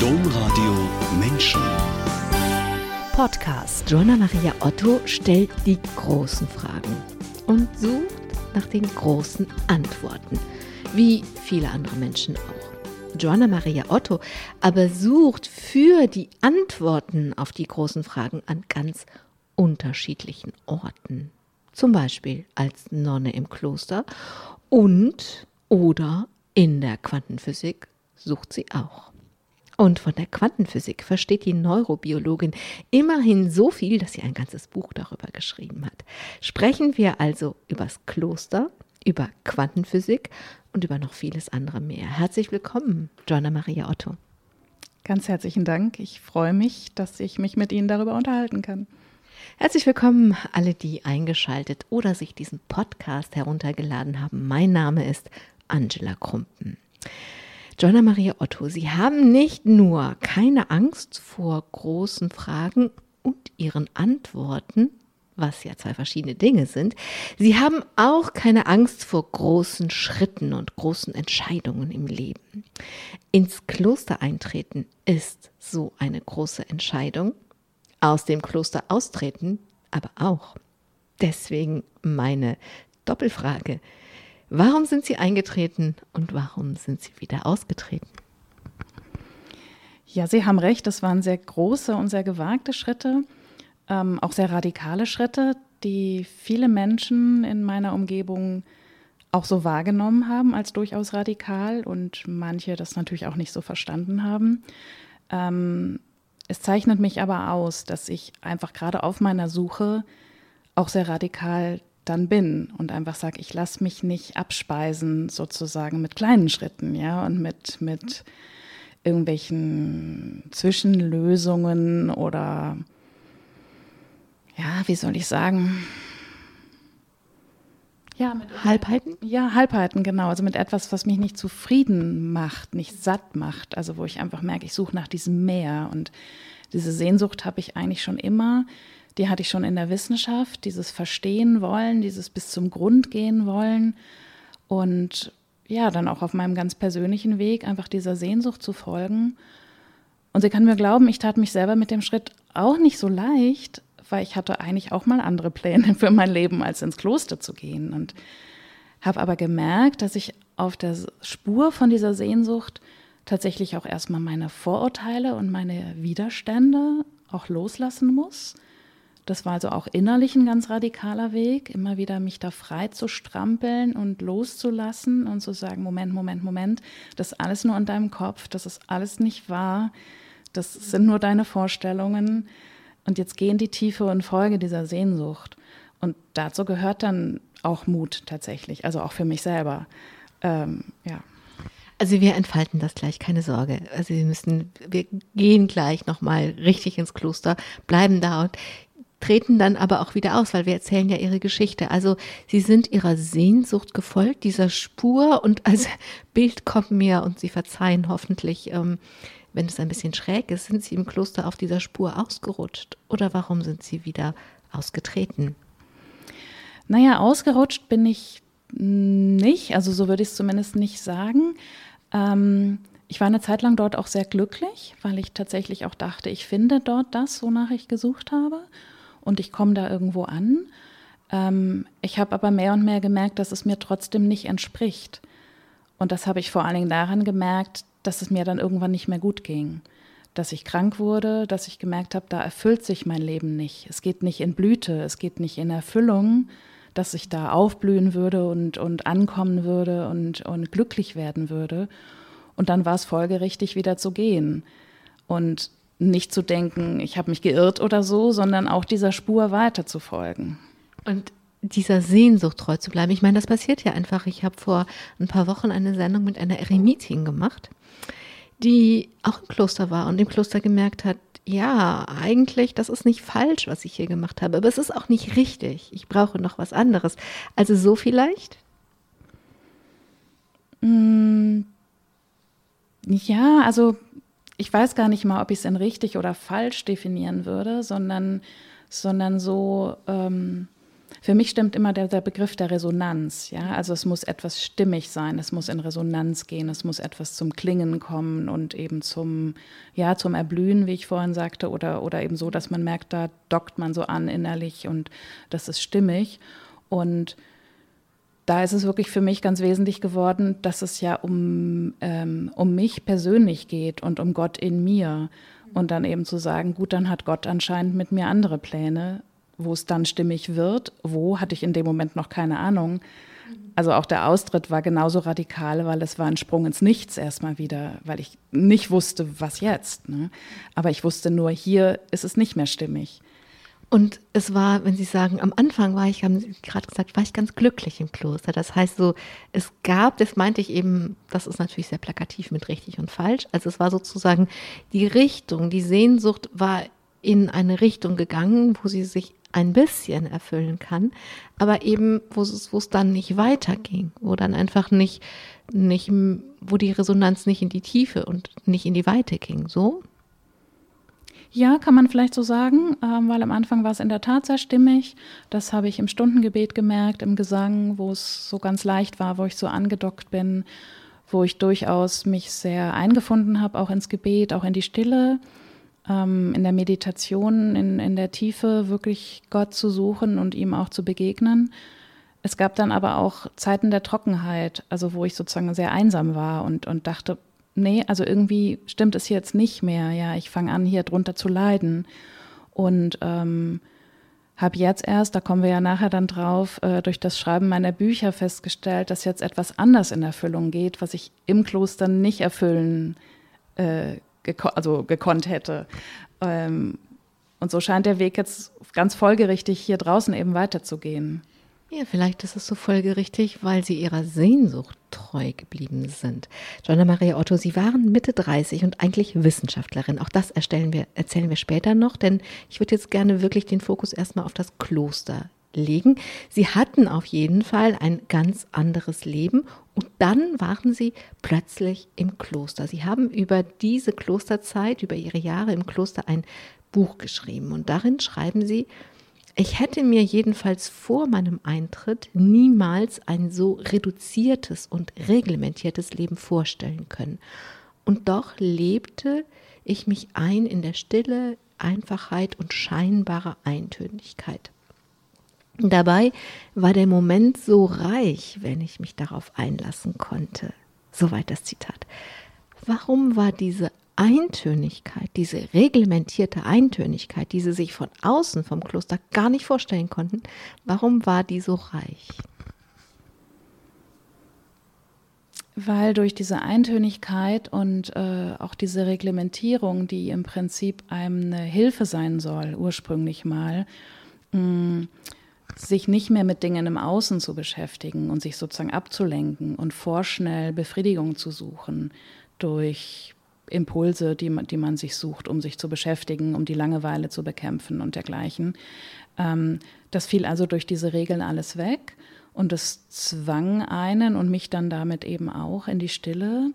Domradio Menschen. Podcast. Joanna Maria Otto stellt die großen Fragen und sucht nach den großen Antworten, wie viele andere Menschen auch. Joanna Maria Otto aber sucht für die Antworten auf die großen Fragen an ganz unterschiedlichen Orten. Zum Beispiel als Nonne im Kloster und oder in der Quantenphysik sucht sie auch. Und von der Quantenphysik versteht die Neurobiologin immerhin so viel, dass sie ein ganzes Buch darüber geschrieben hat. Sprechen wir also übers Kloster, über Quantenphysik und über noch vieles andere mehr. Herzlich willkommen, Joanna Maria Otto. Ganz herzlichen Dank. Ich freue mich, dass ich mich mit Ihnen darüber unterhalten kann. Herzlich willkommen alle, die eingeschaltet oder sich diesen Podcast heruntergeladen haben. Mein Name ist Angela Krumpen. Joanna Maria Otto, Sie haben nicht nur keine Angst vor großen Fragen und ihren Antworten, was ja zwei verschiedene Dinge sind, Sie haben auch keine Angst vor großen Schritten und großen Entscheidungen im Leben. Ins Kloster eintreten ist so eine große Entscheidung, aus dem Kloster austreten aber auch. Deswegen meine Doppelfrage. Warum sind Sie eingetreten und warum sind Sie wieder ausgetreten? Ja, Sie haben recht, das waren sehr große und sehr gewagte Schritte, ähm, auch sehr radikale Schritte, die viele Menschen in meiner Umgebung auch so wahrgenommen haben als durchaus radikal und manche das natürlich auch nicht so verstanden haben. Ähm, es zeichnet mich aber aus, dass ich einfach gerade auf meiner Suche auch sehr radikal dann bin und einfach sage, ich lasse mich nicht abspeisen sozusagen mit kleinen Schritten, ja, und mit, mit irgendwelchen Zwischenlösungen oder ja, wie soll ich sagen? Ja, mit Halbheiten? Ja, Halbheiten, genau. Also mit etwas, was mich nicht zufrieden macht, nicht satt macht. Also wo ich einfach merke, ich suche nach diesem Meer. Und diese Sehnsucht habe ich eigentlich schon immer die hatte ich schon in der Wissenschaft, dieses Verstehen wollen, dieses bis zum Grund gehen wollen und ja, dann auch auf meinem ganz persönlichen Weg einfach dieser Sehnsucht zu folgen. Und sie kann mir glauben, ich tat mich selber mit dem Schritt auch nicht so leicht, weil ich hatte eigentlich auch mal andere Pläne für mein Leben, als ins Kloster zu gehen. Und habe aber gemerkt, dass ich auf der Spur von dieser Sehnsucht tatsächlich auch erstmal meine Vorurteile und meine Widerstände auch loslassen muss das war also auch innerlich ein ganz radikaler Weg, immer wieder mich da frei zu strampeln und loszulassen und zu sagen, Moment, Moment, Moment, das ist alles nur in deinem Kopf, das ist alles nicht wahr, das sind nur deine Vorstellungen. Und jetzt geh in die Tiefe und Folge dieser Sehnsucht. Und dazu gehört dann auch Mut tatsächlich, also auch für mich selber. Ähm, ja. Also wir entfalten das gleich, keine Sorge. Also wir müssen, wir gehen gleich nochmal richtig ins Kloster, bleiben da und treten dann aber auch wieder aus, weil wir erzählen ja ihre Geschichte. Also sie sind ihrer Sehnsucht gefolgt, dieser Spur und als Bild kommt mir, und Sie verzeihen hoffentlich, ähm, wenn es ein bisschen schräg ist, sind Sie im Kloster auf dieser Spur ausgerutscht oder warum sind Sie wieder ausgetreten? Naja, ausgerutscht bin ich nicht, also so würde ich es zumindest nicht sagen. Ähm, ich war eine Zeit lang dort auch sehr glücklich, weil ich tatsächlich auch dachte, ich finde dort das, wonach ich gesucht habe und ich komme da irgendwo an. Ähm, ich habe aber mehr und mehr gemerkt, dass es mir trotzdem nicht entspricht. Und das habe ich vor allen Dingen daran gemerkt, dass es mir dann irgendwann nicht mehr gut ging. Dass ich krank wurde, dass ich gemerkt habe, da erfüllt sich mein Leben nicht. Es geht nicht in Blüte, es geht nicht in Erfüllung, dass ich da aufblühen würde und, und ankommen würde und, und glücklich werden würde. Und dann war es folgerichtig, wieder zu gehen. Und nicht zu denken, ich habe mich geirrt oder so, sondern auch dieser Spur weiter zu folgen. Und dieser Sehnsucht treu zu bleiben. Ich meine, das passiert ja einfach. Ich habe vor ein paar Wochen eine Sendung mit einer Eremitin gemacht, die auch im Kloster war und im Kloster gemerkt hat, ja, eigentlich, das ist nicht falsch, was ich hier gemacht habe, aber es ist auch nicht richtig. Ich brauche noch was anderes. Also so vielleicht? Mm, ja, also ich weiß gar nicht mal, ob ich es in richtig oder falsch definieren würde, sondern, sondern so, ähm, für mich stimmt immer der, der, Begriff der Resonanz. Ja, also es muss etwas stimmig sein, es muss in Resonanz gehen, es muss etwas zum Klingen kommen und eben zum, ja, zum Erblühen, wie ich vorhin sagte, oder, oder eben so, dass man merkt, da dockt man so an innerlich und das ist stimmig. Und da ist es wirklich für mich ganz wesentlich geworden, dass es ja um, ähm, um mich persönlich geht und um Gott in mir. Und dann eben zu sagen, gut, dann hat Gott anscheinend mit mir andere Pläne wo es dann stimmig wird. Wo hatte ich in dem Moment noch keine Ahnung. Also auch der Austritt war genauso radikal, weil es war ein Sprung ins Nichts erstmal wieder, weil ich nicht wusste, was jetzt. Ne? Aber ich wusste nur, hier ist es nicht mehr stimmig. Und es war, wenn Sie sagen, am Anfang war ich, haben Sie gerade gesagt, war ich ganz glücklich im Kloster. Das heißt so, es gab, das meinte ich eben, das ist natürlich sehr plakativ mit richtig und falsch. Also es war sozusagen die Richtung, die Sehnsucht war in eine Richtung gegangen, wo sie sich ein bisschen erfüllen kann, aber eben, wo es, wo es dann nicht weiterging, wo dann einfach nicht, nicht, wo die Resonanz nicht in die Tiefe und nicht in die Weite ging, so? Ja, kann man vielleicht so sagen, ähm, weil am Anfang war es in der Tat sehr stimmig. Das habe ich im Stundengebet gemerkt, im Gesang, wo es so ganz leicht war, wo ich so angedockt bin, wo ich durchaus mich sehr eingefunden habe, auch ins Gebet, auch in die Stille ähm, in der Meditation, in, in der Tiefe wirklich Gott zu suchen und ihm auch zu begegnen. Es gab dann aber auch Zeiten der Trockenheit, also wo ich sozusagen sehr einsam war und, und dachte, nee, also irgendwie stimmt es jetzt nicht mehr. Ja, ich fange an, hier drunter zu leiden. Und ähm, habe jetzt erst, da kommen wir ja nachher dann drauf, äh, durch das Schreiben meiner Bücher festgestellt, dass jetzt etwas anders in Erfüllung geht, was ich im Kloster nicht erfüllen äh, geko also gekonnt hätte. Ähm, und so scheint der Weg jetzt ganz folgerichtig hier draußen eben weiterzugehen. Ja, vielleicht ist es so folgerichtig, weil Sie Ihrer Sehnsucht treu geblieben sind. Joanna Maria Otto, Sie waren Mitte 30 und eigentlich Wissenschaftlerin. Auch das wir, erzählen wir später noch, denn ich würde jetzt gerne wirklich den Fokus erstmal auf das Kloster legen. Sie hatten auf jeden Fall ein ganz anderes Leben und dann waren sie plötzlich im Kloster. Sie haben über diese Klosterzeit, über ihre Jahre im Kloster ein Buch geschrieben und darin schreiben sie, ich hätte mir jedenfalls vor meinem Eintritt niemals ein so reduziertes und reglementiertes Leben vorstellen können. Und doch lebte ich mich ein in der Stille, Einfachheit und scheinbare Eintönigkeit. Dabei war der Moment so reich, wenn ich mich darauf einlassen konnte. Soweit das Zitat. Warum war diese Eintönigkeit, diese reglementierte Eintönigkeit, die sie sich von außen vom Kloster gar nicht vorstellen konnten, warum war die so reich? Weil durch diese Eintönigkeit und äh, auch diese Reglementierung, die im Prinzip einem eine Hilfe sein soll, ursprünglich mal, mh, mm, sich nicht mehr mit Dingen im Außen zu beschäftigen und sich sozusagen abzulenken und vorschnell Befriedigung zu suchen durch Impulse, die man, die man sich sucht, um sich zu beschäftigen, um die Langeweile zu bekämpfen und dergleichen. Ähm, das fiel also durch diese Regeln alles weg und es zwang einen und mich dann damit eben auch in die Stille,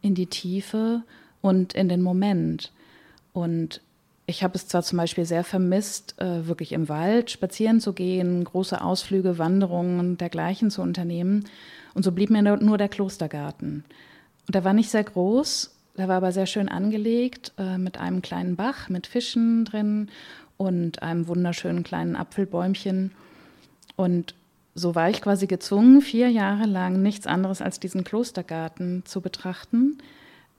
in die Tiefe und in den Moment. Und ich habe es zwar zum Beispiel sehr vermisst, äh, wirklich im Wald spazieren zu gehen, große Ausflüge, Wanderungen dergleichen zu unternehmen. Und so blieb mir nur der Klostergarten. Und der war nicht sehr groß, der war aber sehr schön angelegt, äh, mit einem kleinen Bach, mit Fischen drin und einem wunderschönen kleinen Apfelbäumchen. Und so war ich quasi gezwungen, vier Jahre lang nichts anderes als diesen Klostergarten zu betrachten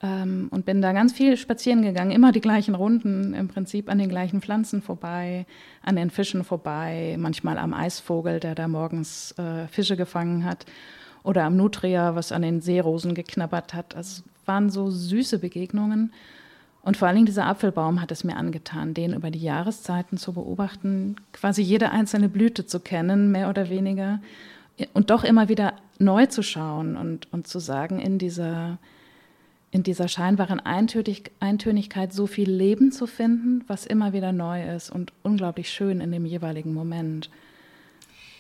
ähm, und bin da ganz viel spazieren gegangen, immer die gleichen Runden, im Prinzip an den gleichen Pflanzen vorbei, an den Fischen vorbei, manchmal am Eisvogel, der da morgens äh, Fische gefangen hat, oder am Nutria, was an den Seerosen geknabbert hat. Also waren so süße Begegnungen. Und vor allen Dingen dieser Apfelbaum hat es mir angetan, den über die Jahreszeiten zu beobachten, quasi jede einzelne Blüte zu kennen, mehr oder weniger, und doch immer wieder neu zu schauen und, und zu sagen, in dieser in dieser scheinbaren Eintönig Eintönigkeit so viel Leben zu finden, was immer wieder neu ist und unglaublich schön in dem jeweiligen Moment.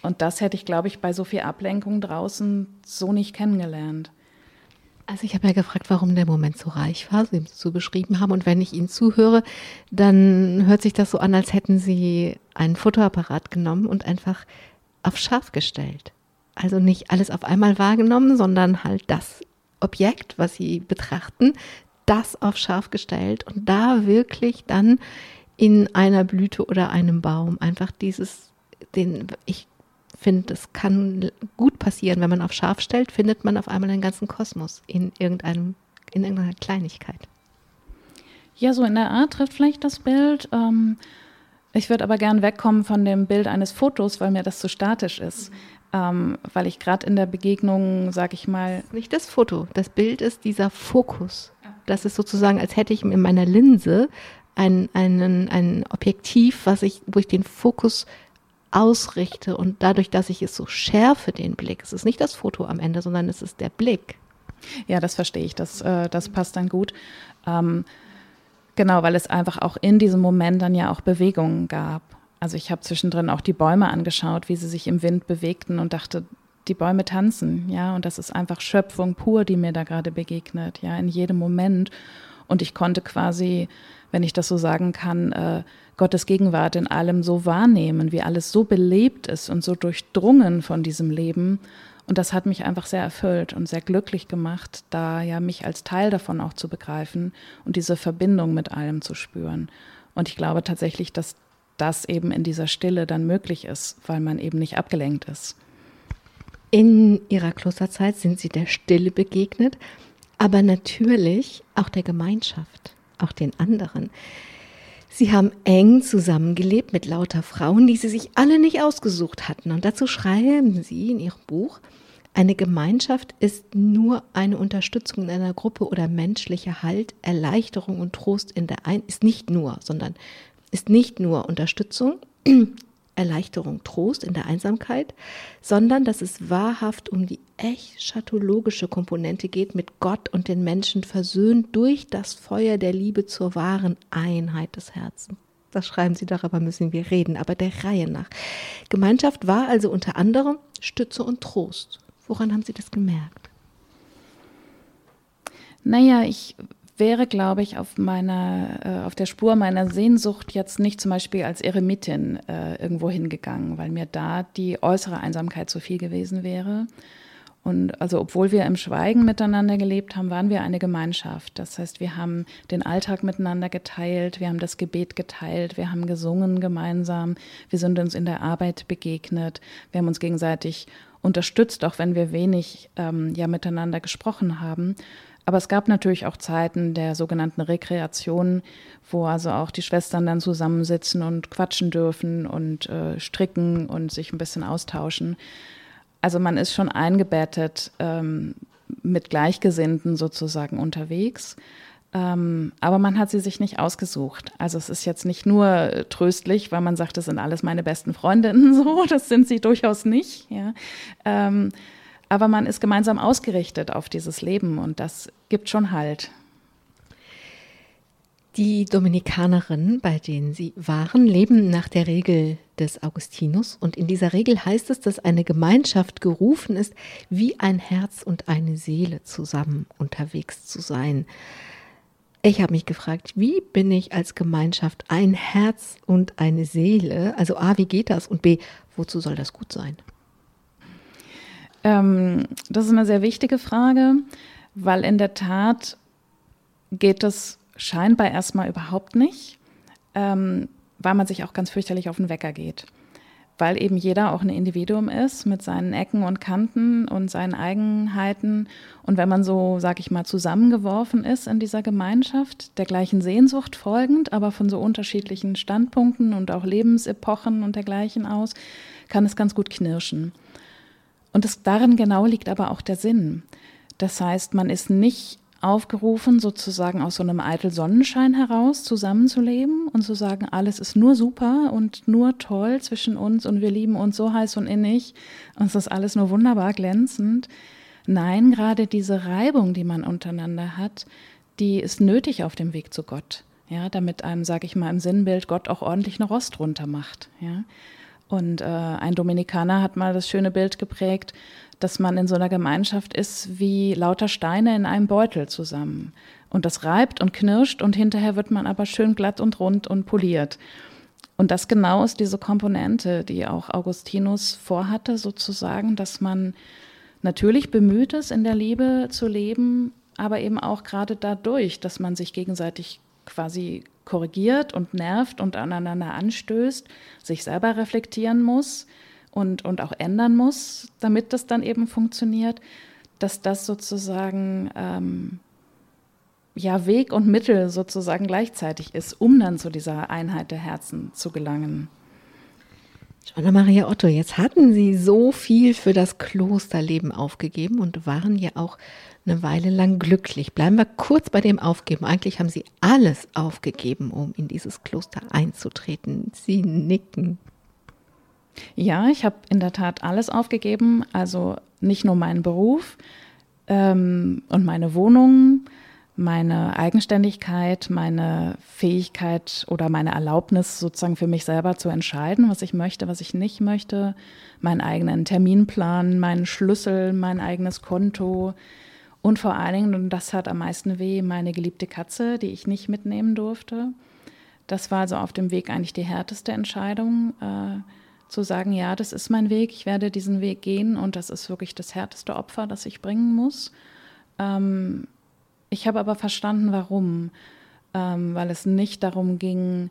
Und das hätte ich, glaube ich, bei so viel Ablenkung draußen so nicht kennengelernt. Also ich habe ja gefragt, warum der Moment so reich war, so wie Sie es so beschrieben haben. Und wenn ich Ihnen zuhöre, dann hört sich das so an, als hätten Sie einen Fotoapparat genommen und einfach auf scharf gestellt. Also nicht alles auf einmal wahrgenommen, sondern halt das Objekt, was sie betrachten, das auf scharf gestellt und da wirklich dann in einer Blüte oder einem Baum einfach dieses, den ich finde, das kann gut passieren, wenn man auf scharf stellt, findet man auf einmal den ganzen Kosmos in irgendeinem, in irgendeiner Kleinigkeit. Ja, so in der Art trifft vielleicht das Bild. Ähm, ich würde aber gern wegkommen von dem Bild eines Fotos, weil mir das zu statisch ist. Mhm. Ähm, weil ich gerade in der Begegnung, sag ich mal. Nicht das Foto, das Bild ist dieser Fokus. Das ist sozusagen, als hätte ich in meiner Linse ein, einen, ein Objektiv, was ich, wo ich den Fokus ausrichte und dadurch, dass ich es so schärfe, den Blick. Es ist nicht das Foto am Ende, sondern es ist der Blick. Ja, das verstehe ich. Das, äh, das passt dann gut. Ähm, genau, weil es einfach auch in diesem Moment dann ja auch Bewegungen gab. Also ich habe zwischendrin auch die Bäume angeschaut, wie sie sich im Wind bewegten und dachte, die Bäume tanzen, ja, und das ist einfach Schöpfung pur, die mir da gerade begegnet, ja, in jedem Moment. Und ich konnte quasi, wenn ich das so sagen kann, äh, Gottes Gegenwart in allem so wahrnehmen, wie alles so belebt ist und so durchdrungen von diesem Leben. Und das hat mich einfach sehr erfüllt und sehr glücklich gemacht, da ja mich als Teil davon auch zu begreifen und diese Verbindung mit allem zu spüren. Und ich glaube tatsächlich, dass das eben in dieser Stille dann möglich ist, weil man eben nicht abgelenkt ist. In ihrer Klosterzeit sind sie der Stille begegnet, aber natürlich auch der Gemeinschaft, auch den anderen. Sie haben eng zusammengelebt mit lauter Frauen, die sie sich alle nicht ausgesucht hatten. Und dazu schreiben sie in ihrem Buch, eine Gemeinschaft ist nur eine Unterstützung in einer Gruppe oder menschlicher Halt, Erleichterung und Trost in der ein ist nicht nur, sondern ist nicht nur Unterstützung, Erleichterung, Trost in der Einsamkeit, sondern dass es wahrhaft um die echt schatologische Komponente geht, mit Gott und den Menschen versöhnt durch das Feuer der Liebe zur wahren Einheit des Herzens. Das schreiben Sie, darüber müssen wir reden, aber der Reihe nach. Gemeinschaft war also unter anderem Stütze und Trost. Woran haben Sie das gemerkt? Naja, ich wäre, glaube ich, auf meiner, äh, auf der Spur meiner Sehnsucht jetzt nicht zum Beispiel als Eremitin äh, irgendwo hingegangen, weil mir da die äußere Einsamkeit zu viel gewesen wäre. Und also, obwohl wir im Schweigen miteinander gelebt haben, waren wir eine Gemeinschaft. Das heißt, wir haben den Alltag miteinander geteilt, wir haben das Gebet geteilt, wir haben gesungen gemeinsam, wir sind uns in der Arbeit begegnet, wir haben uns gegenseitig unterstützt, auch wenn wir wenig ähm, ja miteinander gesprochen haben. Aber es gab natürlich auch Zeiten der sogenannten Rekreation, wo also auch die Schwestern dann zusammensitzen und quatschen dürfen und äh, stricken und sich ein bisschen austauschen. Also man ist schon eingebettet ähm, mit Gleichgesinnten sozusagen unterwegs. Ähm, aber man hat sie sich nicht ausgesucht. Also es ist jetzt nicht nur tröstlich, weil man sagt, das sind alles meine besten Freundinnen so, das sind sie durchaus nicht. Ja. Ähm, aber man ist gemeinsam ausgerichtet auf dieses Leben und das gibt schon Halt. Die Dominikanerinnen, bei denen sie waren, leben nach der Regel des Augustinus und in dieser Regel heißt es, dass eine Gemeinschaft gerufen ist, wie ein Herz und eine Seele zusammen unterwegs zu sein. Ich habe mich gefragt, wie bin ich als Gemeinschaft ein Herz und eine Seele? Also A, wie geht das? Und B, wozu soll das gut sein? Ähm, das ist eine sehr wichtige Frage, weil in der Tat geht es scheinbar erstmal überhaupt nicht, ähm, weil man sich auch ganz fürchterlich auf den Wecker geht. Weil eben jeder auch ein Individuum ist mit seinen Ecken und Kanten und seinen Eigenheiten. Und wenn man so, sag ich mal, zusammengeworfen ist in dieser Gemeinschaft, der gleichen Sehnsucht folgend, aber von so unterschiedlichen Standpunkten und auch Lebensepochen und dergleichen aus, kann es ganz gut knirschen. Und das, darin genau liegt aber auch der Sinn. Das heißt, man ist nicht aufgerufen, sozusagen aus so einem eitel Sonnenschein heraus zusammenzuleben und zu sagen, alles ist nur super und nur toll zwischen uns und wir lieben uns so heiß und innig und es ist alles nur wunderbar glänzend. Nein, gerade diese Reibung, die man untereinander hat, die ist nötig auf dem Weg zu Gott. Ja, damit einem, sage ich mal, im Sinnbild Gott auch ordentlich eine Rost runter macht. Ja. Und äh, ein Dominikaner hat mal das schöne Bild geprägt, dass man in so einer Gemeinschaft ist wie lauter Steine in einem Beutel zusammen. Und das reibt und knirscht und hinterher wird man aber schön glatt und rund und poliert. Und das genau ist diese Komponente, die auch Augustinus vorhatte, sozusagen, dass man natürlich bemüht ist, in der Liebe zu leben, aber eben auch gerade dadurch, dass man sich gegenseitig quasi korrigiert und nervt und aneinander anstößt, sich selber reflektieren muss und, und auch ändern muss, damit das dann eben funktioniert, dass das sozusagen ähm, ja Weg und Mittel sozusagen gleichzeitig ist, um dann zu dieser Einheit der Herzen zu gelangen. Joanna Maria Otto, jetzt hatten Sie so viel für das Klosterleben aufgegeben und waren ja auch eine Weile lang glücklich. Bleiben wir kurz bei dem Aufgeben. Eigentlich haben Sie alles aufgegeben, um in dieses Kloster einzutreten. Sie nicken. Ja, ich habe in der Tat alles aufgegeben. Also nicht nur meinen Beruf ähm, und meine Wohnung, meine Eigenständigkeit, meine Fähigkeit oder meine Erlaubnis sozusagen für mich selber zu entscheiden, was ich möchte, was ich nicht möchte, meinen eigenen Terminplan, meinen Schlüssel, mein eigenes Konto und vor allen Dingen, und das hat am meisten weh, meine geliebte Katze, die ich nicht mitnehmen durfte. Das war also auf dem Weg eigentlich die härteste Entscheidung, äh, zu sagen, ja, das ist mein Weg, ich werde diesen Weg gehen und das ist wirklich das härteste Opfer, das ich bringen muss. Ähm, ich habe aber verstanden, warum. Ähm, weil es nicht darum ging,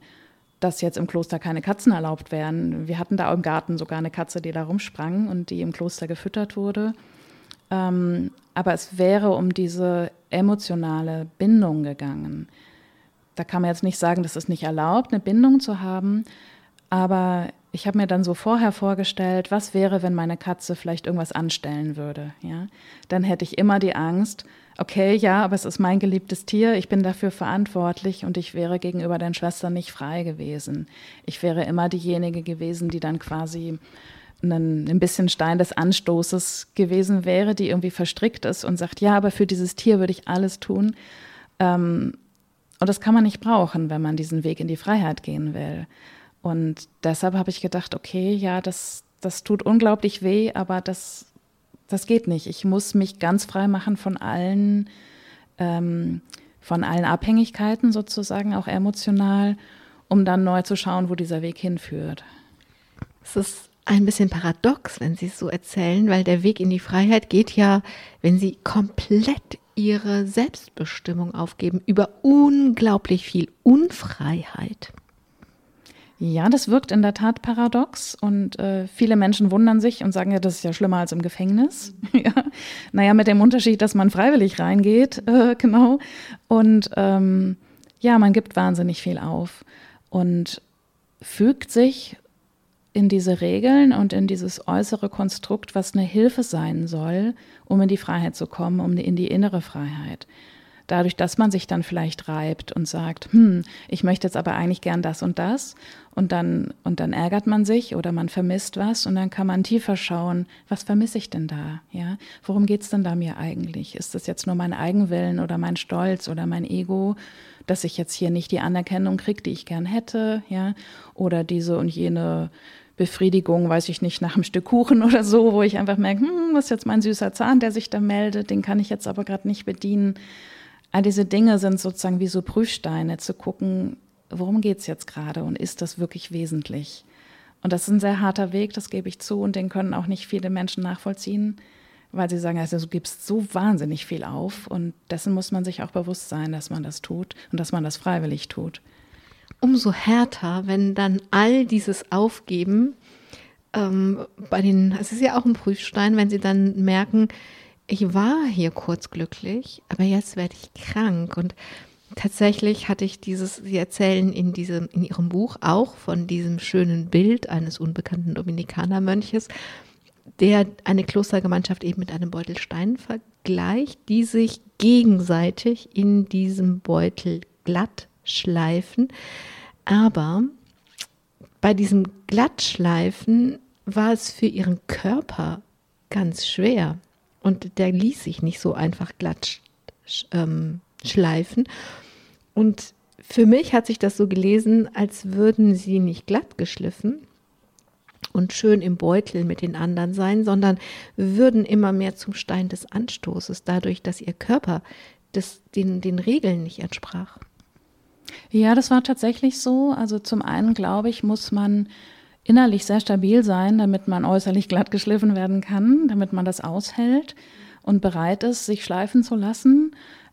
dass jetzt im Kloster keine Katzen erlaubt wären. Wir hatten da im Garten sogar eine Katze, die da rumsprang und die im Kloster gefüttert wurde. Ähm, aber es wäre um diese emotionale Bindung gegangen. Da kann man jetzt nicht sagen, dass es nicht erlaubt, eine Bindung zu haben, aber ich habe mir dann so vorher vorgestellt, was wäre, wenn meine Katze vielleicht irgendwas anstellen würde. Ja? Dann hätte ich immer die Angst, okay, ja, aber es ist mein geliebtes Tier, ich bin dafür verantwortlich und ich wäre gegenüber den Schwestern nicht frei gewesen. Ich wäre immer diejenige gewesen, die dann quasi ein, ein bisschen Stein des Anstoßes gewesen wäre, die irgendwie verstrickt ist und sagt, ja, aber für dieses Tier würde ich alles tun. Ähm, und das kann man nicht brauchen, wenn man diesen Weg in die Freiheit gehen will. Und deshalb habe ich gedacht, okay, ja, das, das tut unglaublich weh, aber das das geht nicht. Ich muss mich ganz frei machen von allen, ähm, von allen Abhängigkeiten sozusagen, auch emotional, um dann neu zu schauen, wo dieser Weg hinführt. Es ist ein bisschen paradox, wenn Sie es so erzählen, weil der Weg in die Freiheit geht ja, wenn Sie komplett Ihre Selbstbestimmung aufgeben, über unglaublich viel Unfreiheit. Ja, das wirkt in der Tat paradox und äh, viele Menschen wundern sich und sagen, ja, das ist ja schlimmer als im Gefängnis. ja. Naja, mit dem Unterschied, dass man freiwillig reingeht, äh, genau. Und ähm, ja, man gibt wahnsinnig viel auf und fügt sich in diese Regeln und in dieses äußere Konstrukt, was eine Hilfe sein soll, um in die Freiheit zu kommen, um in die innere Freiheit dadurch, dass man sich dann vielleicht reibt und sagt, hm, ich möchte jetzt aber eigentlich gern das und das und dann, und dann ärgert man sich oder man vermisst was und dann kann man tiefer schauen, was vermisse ich denn da? Ja, worum geht's denn da mir eigentlich? Ist das jetzt nur mein Eigenwillen oder mein Stolz oder mein Ego, dass ich jetzt hier nicht die Anerkennung kriege, die ich gern hätte? Ja, oder diese und jene Befriedigung, weiß ich nicht, nach einem Stück Kuchen oder so, wo ich einfach merke, hm, was ist jetzt mein süßer Zahn, der sich da meldet, den kann ich jetzt aber gerade nicht bedienen. All diese Dinge sind sozusagen wie so Prüfsteine, zu gucken, worum geht es jetzt gerade und ist das wirklich wesentlich? Und das ist ein sehr harter Weg, das gebe ich zu, und den können auch nicht viele Menschen nachvollziehen, weil sie sagen, also du gibst so wahnsinnig viel auf und dessen muss man sich auch bewusst sein, dass man das tut und dass man das freiwillig tut. Umso härter, wenn dann all dieses Aufgeben ähm, bei den, es ist ja auch ein Prüfstein, wenn sie dann merken, ich war hier kurz glücklich, aber jetzt werde ich krank. Und tatsächlich hatte ich dieses, Sie erzählen in, diesem, in Ihrem Buch auch von diesem schönen Bild eines unbekannten Dominikanermönches, der eine Klostergemeinschaft eben mit einem Beutel Stein vergleicht, die sich gegenseitig in diesem Beutel glatt schleifen. Aber bei diesem Glattschleifen war es für ihren Körper ganz schwer. Und der ließ sich nicht so einfach glatt ähm, schleifen. Und für mich hat sich das so gelesen, als würden sie nicht glatt geschliffen und schön im Beutel mit den anderen sein, sondern würden immer mehr zum Stein des Anstoßes, dadurch, dass ihr Körper des, den, den Regeln nicht entsprach. Ja, das war tatsächlich so. Also zum einen, glaube ich, muss man innerlich sehr stabil sein, damit man äußerlich glatt geschliffen werden kann, damit man das aushält und bereit ist, sich schleifen zu lassen.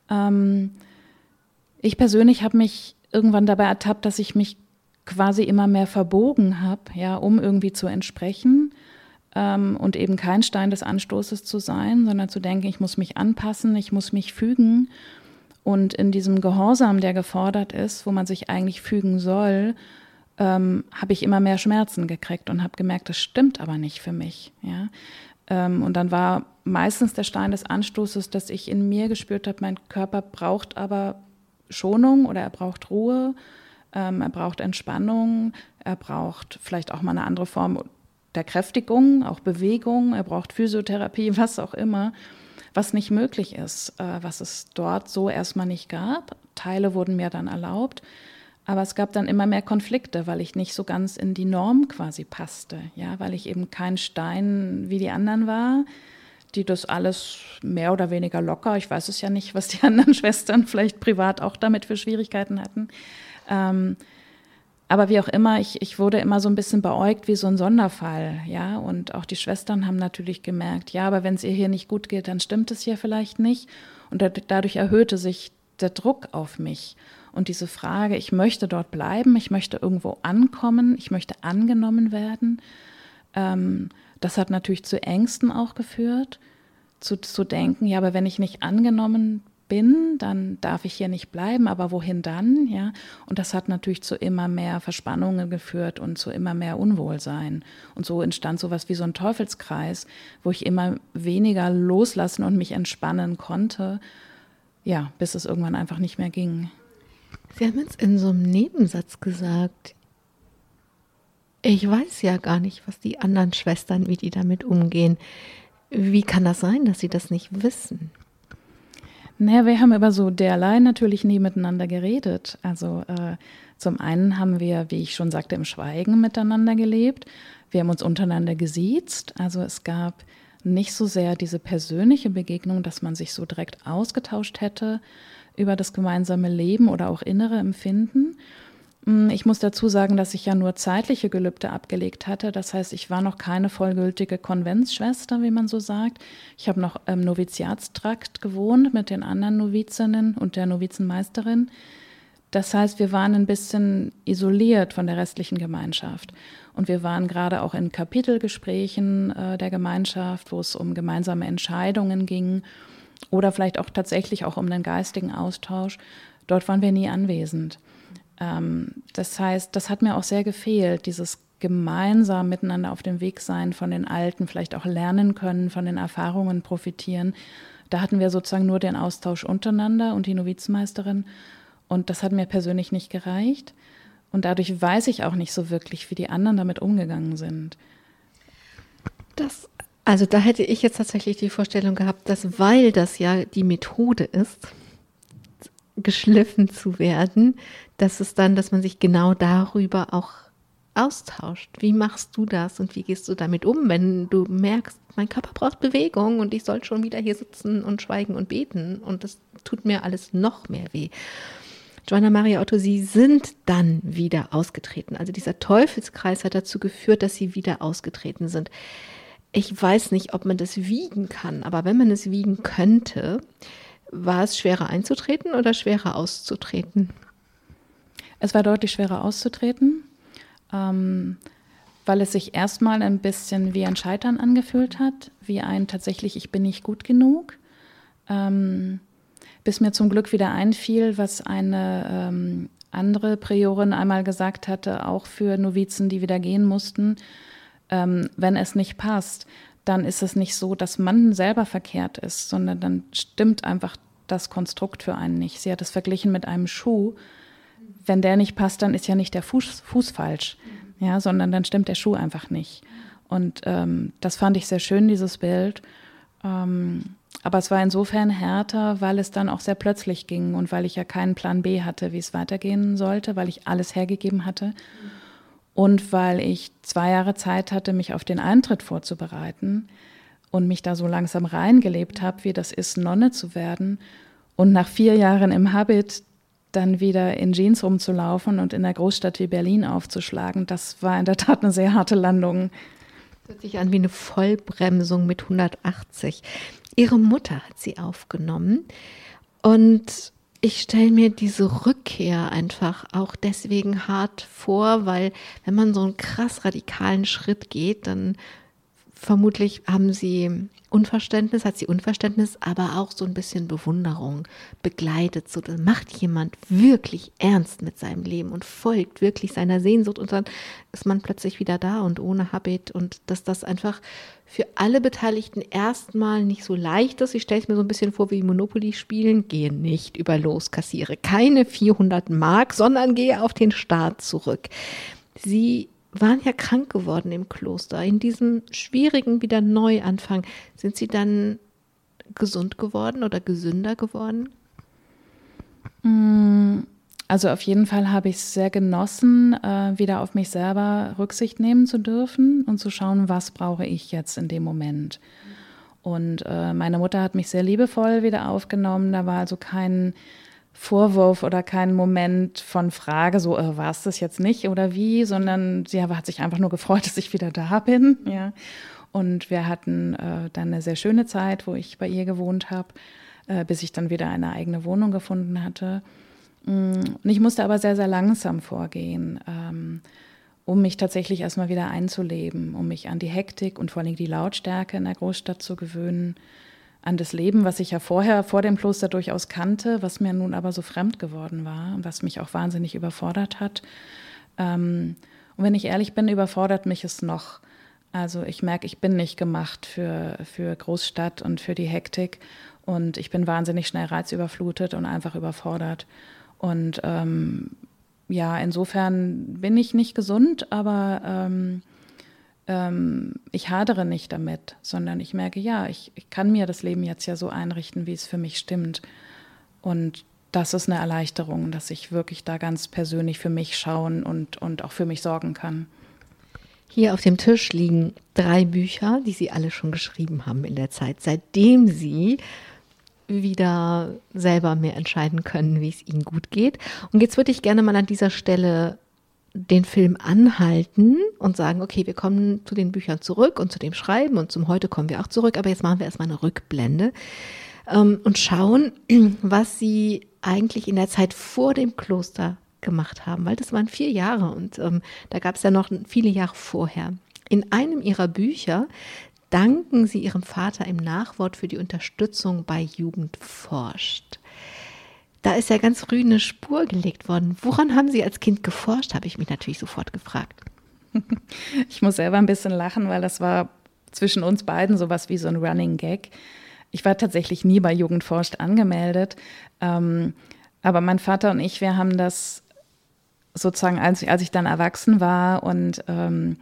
Ähm, ich persönlich habe mich irgendwann dabei ertappt, dass ich mich quasi immer mehr verbogen habe, ja, um irgendwie zu entsprechen ähm, und eben kein Stein des Anstoßes zu sein, sondern zu denken, ich muss mich anpassen, ich muss mich fügen. Und in diesem Gehorsam, der gefordert ist, wo man sich eigentlich fügen soll, ähm, habe ich immer mehr Schmerzen gekriegt und habe gemerkt, das stimmt aber nicht für mich. Ja? Ähm, und dann war meistens der Stein des Anstoßes, dass ich in mir gespürt habe, mein Körper braucht aber Schonung oder er braucht Ruhe, ähm, er braucht Entspannung, er braucht vielleicht auch mal eine andere Form der Kräftigung, auch Bewegung, er braucht Physiotherapie, was auch immer, was nicht möglich ist, äh, was es dort so erstmal nicht gab. Teile wurden mir dann erlaubt. Aber es gab dann immer mehr Konflikte, weil ich nicht so ganz in die Norm quasi passte, ja, weil ich eben kein Stein wie die anderen war, die das alles mehr oder weniger locker, ich weiß es ja nicht, was die anderen Schwestern vielleicht privat auch damit für Schwierigkeiten hatten. Ähm, aber wie auch immer, ich, ich wurde immer so ein bisschen beäugt wie so ein Sonderfall, ja. Und auch die Schwestern haben natürlich gemerkt, ja, aber wenn es ihr hier nicht gut geht, dann stimmt es hier vielleicht nicht. Und dadurch erhöhte sich der Druck auf mich. Und diese Frage, ich möchte dort bleiben, ich möchte irgendwo ankommen, ich möchte angenommen werden, ähm, das hat natürlich zu Ängsten auch geführt, zu, zu denken, ja, aber wenn ich nicht angenommen bin, dann darf ich hier nicht bleiben, aber wohin dann, ja? Und das hat natürlich zu immer mehr Verspannungen geführt und zu immer mehr Unwohlsein. Und so entstand sowas wie so ein Teufelskreis, wo ich immer weniger loslassen und mich entspannen konnte, ja, bis es irgendwann einfach nicht mehr ging. Sie haben jetzt in so einem Nebensatz gesagt, ich weiß ja gar nicht, was die anderen Schwestern, wie die damit umgehen. Wie kann das sein, dass sie das nicht wissen? Naja, wir haben über so derlei natürlich nie miteinander geredet. Also äh, zum einen haben wir, wie ich schon sagte, im Schweigen miteinander gelebt. Wir haben uns untereinander gesiezt. Also es gab nicht so sehr diese persönliche Begegnung, dass man sich so direkt ausgetauscht hätte, über das gemeinsame Leben oder auch innere Empfinden. Mm, ich muss dazu sagen, dass ich ja nur zeitliche Gelübde abgelegt hatte. Das heißt, ich war noch keine vollgültige Konventsschwester, wie man so sagt. Ich habe noch im Noviziatstrakt gewohnt mit den anderen Novizinnen und der Novizenmeisterin. Das heißt, wir waren ein bisschen isoliert von der restlichen Gemeinschaft. Und wir waren gerade auch in Kapitelgesprächen äh, der Gemeinschaft, wo es um gemeinsame Entscheidungen ging oder vielleicht auch tatsächlich auch um den geistigen Austausch. Dort waren wir nie anwesend. Ähm, das heißt, das hat mir auch sehr gefehlt, dieses gemeinsam miteinander auf dem Weg sein, von den Alten vielleicht auch lernen können, von den Erfahrungen profitieren. Da hatten wir sozusagen nur den Austausch untereinander und die Novizenmeisterin. Und das hat mir persönlich nicht gereicht. Und dadurch weiß ich auch nicht so wirklich, wie die anderen damit umgegangen sind. Das also da hätte ich jetzt tatsächlich die Vorstellung gehabt, dass weil das ja die Methode ist, geschliffen zu werden, dass es dann, dass man sich genau darüber auch austauscht. Wie machst du das und wie gehst du damit um, wenn du merkst, mein Körper braucht Bewegung und ich soll schon wieder hier sitzen und schweigen und beten und das tut mir alles noch mehr weh. Joanna Maria Otto, Sie sind dann wieder ausgetreten. Also dieser Teufelskreis hat dazu geführt, dass Sie wieder ausgetreten sind ich weiß nicht, ob man das wiegen kann, aber wenn man es wiegen könnte, war es schwerer einzutreten oder schwerer auszutreten? Es war deutlich schwerer auszutreten, ähm, weil es sich erstmal ein bisschen wie ein Scheitern angefühlt hat, wie ein tatsächlich, ich bin nicht gut genug. Ähm, bis mir zum Glück wieder einfiel, was eine ähm, andere Priorin einmal gesagt hatte, auch für Novizen, die wieder gehen mussten ähm, wenn es nicht passt, dann ist es nicht so, dass man selber verkehrt ist, sondern dann stimmt einfach das Konstrukt für einen nicht. Sie hat es verglichen mit einem Schuh. Wenn der nicht passt, dann ist ja nicht der Fuß, Fuß falsch, ja, sondern dann stimmt der Schuh einfach nicht. Und ähm, das fand ich sehr schön, dieses Bild. Ähm, aber es war insofern härter, weil es dann auch sehr plötzlich ging und weil ich ja keinen Plan B hatte, wie es weitergehen sollte, weil ich alles hergegeben hatte. Mhm und weil ich zwei Jahre Zeit hatte, mich auf den Eintritt vorzubereiten und mich da so langsam reingelebt habe, wie das ist, Nonne zu werden. Und nach vier Jahren im Habit dann wieder in Jeans rumzulaufen und in der Großstadt wie Berlin aufzuschlagen, das war in der Tat eine sehr harte Landung. Das hört sich an wie eine Vollbremsung mit 180. Ihre Mutter hat sie aufgenommen und ich stelle mir diese Rückkehr einfach auch deswegen hart vor, weil wenn man so einen krass radikalen Schritt geht, dann vermutlich haben sie Unverständnis, hat sie Unverständnis, aber auch so ein bisschen Bewunderung begleitet. So, da macht jemand wirklich ernst mit seinem Leben und folgt wirklich seiner Sehnsucht und dann ist man plötzlich wieder da und ohne Habit und dass das einfach für alle Beteiligten erstmal nicht so leicht ist. Ich stelle es mir so ein bisschen vor wie Monopoly spielen. Gehe nicht über los, kassiere keine 400 Mark, sondern gehe auf den Start zurück. Sie waren ja krank geworden im Kloster. In diesem schwierigen Wiederneuanfang sind Sie dann gesund geworden oder gesünder geworden? Mm, also auf jeden Fall habe ich es sehr genossen, äh, wieder auf mich selber Rücksicht nehmen zu dürfen und zu schauen, was brauche ich jetzt in dem Moment. Und äh, meine Mutter hat mich sehr liebevoll wieder aufgenommen. Da war also kein Vorwurf oder kein Moment von Frage, so äh, war es das jetzt nicht oder wie, sondern sie hat sich einfach nur gefreut, dass ich wieder da bin. Ja. Und wir hatten äh, dann eine sehr schöne Zeit, wo ich bei ihr gewohnt habe, äh, bis ich dann wieder eine eigene Wohnung gefunden hatte. Mm, und ich musste aber sehr, sehr langsam vorgehen, ähm, um mich tatsächlich erstmal wieder einzuleben, um mich an die Hektik und vor allem die Lautstärke in der Großstadt zu gewöhnen an das Leben, was ich ja vorher vor dem Kloster durchaus kannte, was mir nun aber so fremd geworden war und was mich auch wahnsinnig überfordert hat. Ähm, und wenn ich ehrlich bin, überfordert mich es noch. Also ich merke, ich bin nicht gemacht für, für Großstadt und für die Hektik und ich bin wahnsinnig schnell reizüberflutet und einfach überfordert. Und ähm, ja, insofern bin ich nicht gesund, aber ähm, ähm, ich hadere nicht damit, sondern ich merke, ja, ich, ich kann mir das Leben jetzt ja so einrichten, wie es für mich stimmt. Und das ist eine Erleichterung, dass ich wirklich da ganz persönlich für mich schauen und, und auch für mich sorgen kann. Hier auf dem Tisch liegen drei Bücher, die Sie alle schon geschrieben haben in der Zeit, seitdem Sie wieder selber mehr entscheiden können, wie es Ihnen gut geht. Und jetzt würde ich gerne mal an dieser Stelle den Film anhalten und sagen, okay, wir kommen zu den Büchern zurück und zu dem Schreiben und zum Heute kommen wir auch zurück, aber jetzt machen wir erstmal eine Rückblende ähm, und schauen, was sie eigentlich in der Zeit vor dem Kloster gemacht haben, weil das waren vier Jahre und ähm, da gab es ja noch viele Jahre vorher. In einem ihrer Bücher danken sie ihrem Vater im Nachwort für die Unterstützung bei Jugend forscht. Da ist ja ganz früh eine Spur gelegt worden. Woran haben Sie als Kind geforscht, habe ich mich natürlich sofort gefragt. Ich muss selber ein bisschen lachen, weil das war zwischen uns beiden sowas wie so ein Running Gag. Ich war tatsächlich nie bei Jugendforscht angemeldet. Ähm, aber mein Vater und ich, wir haben das sozusagen, als, als ich dann erwachsen war und ähm,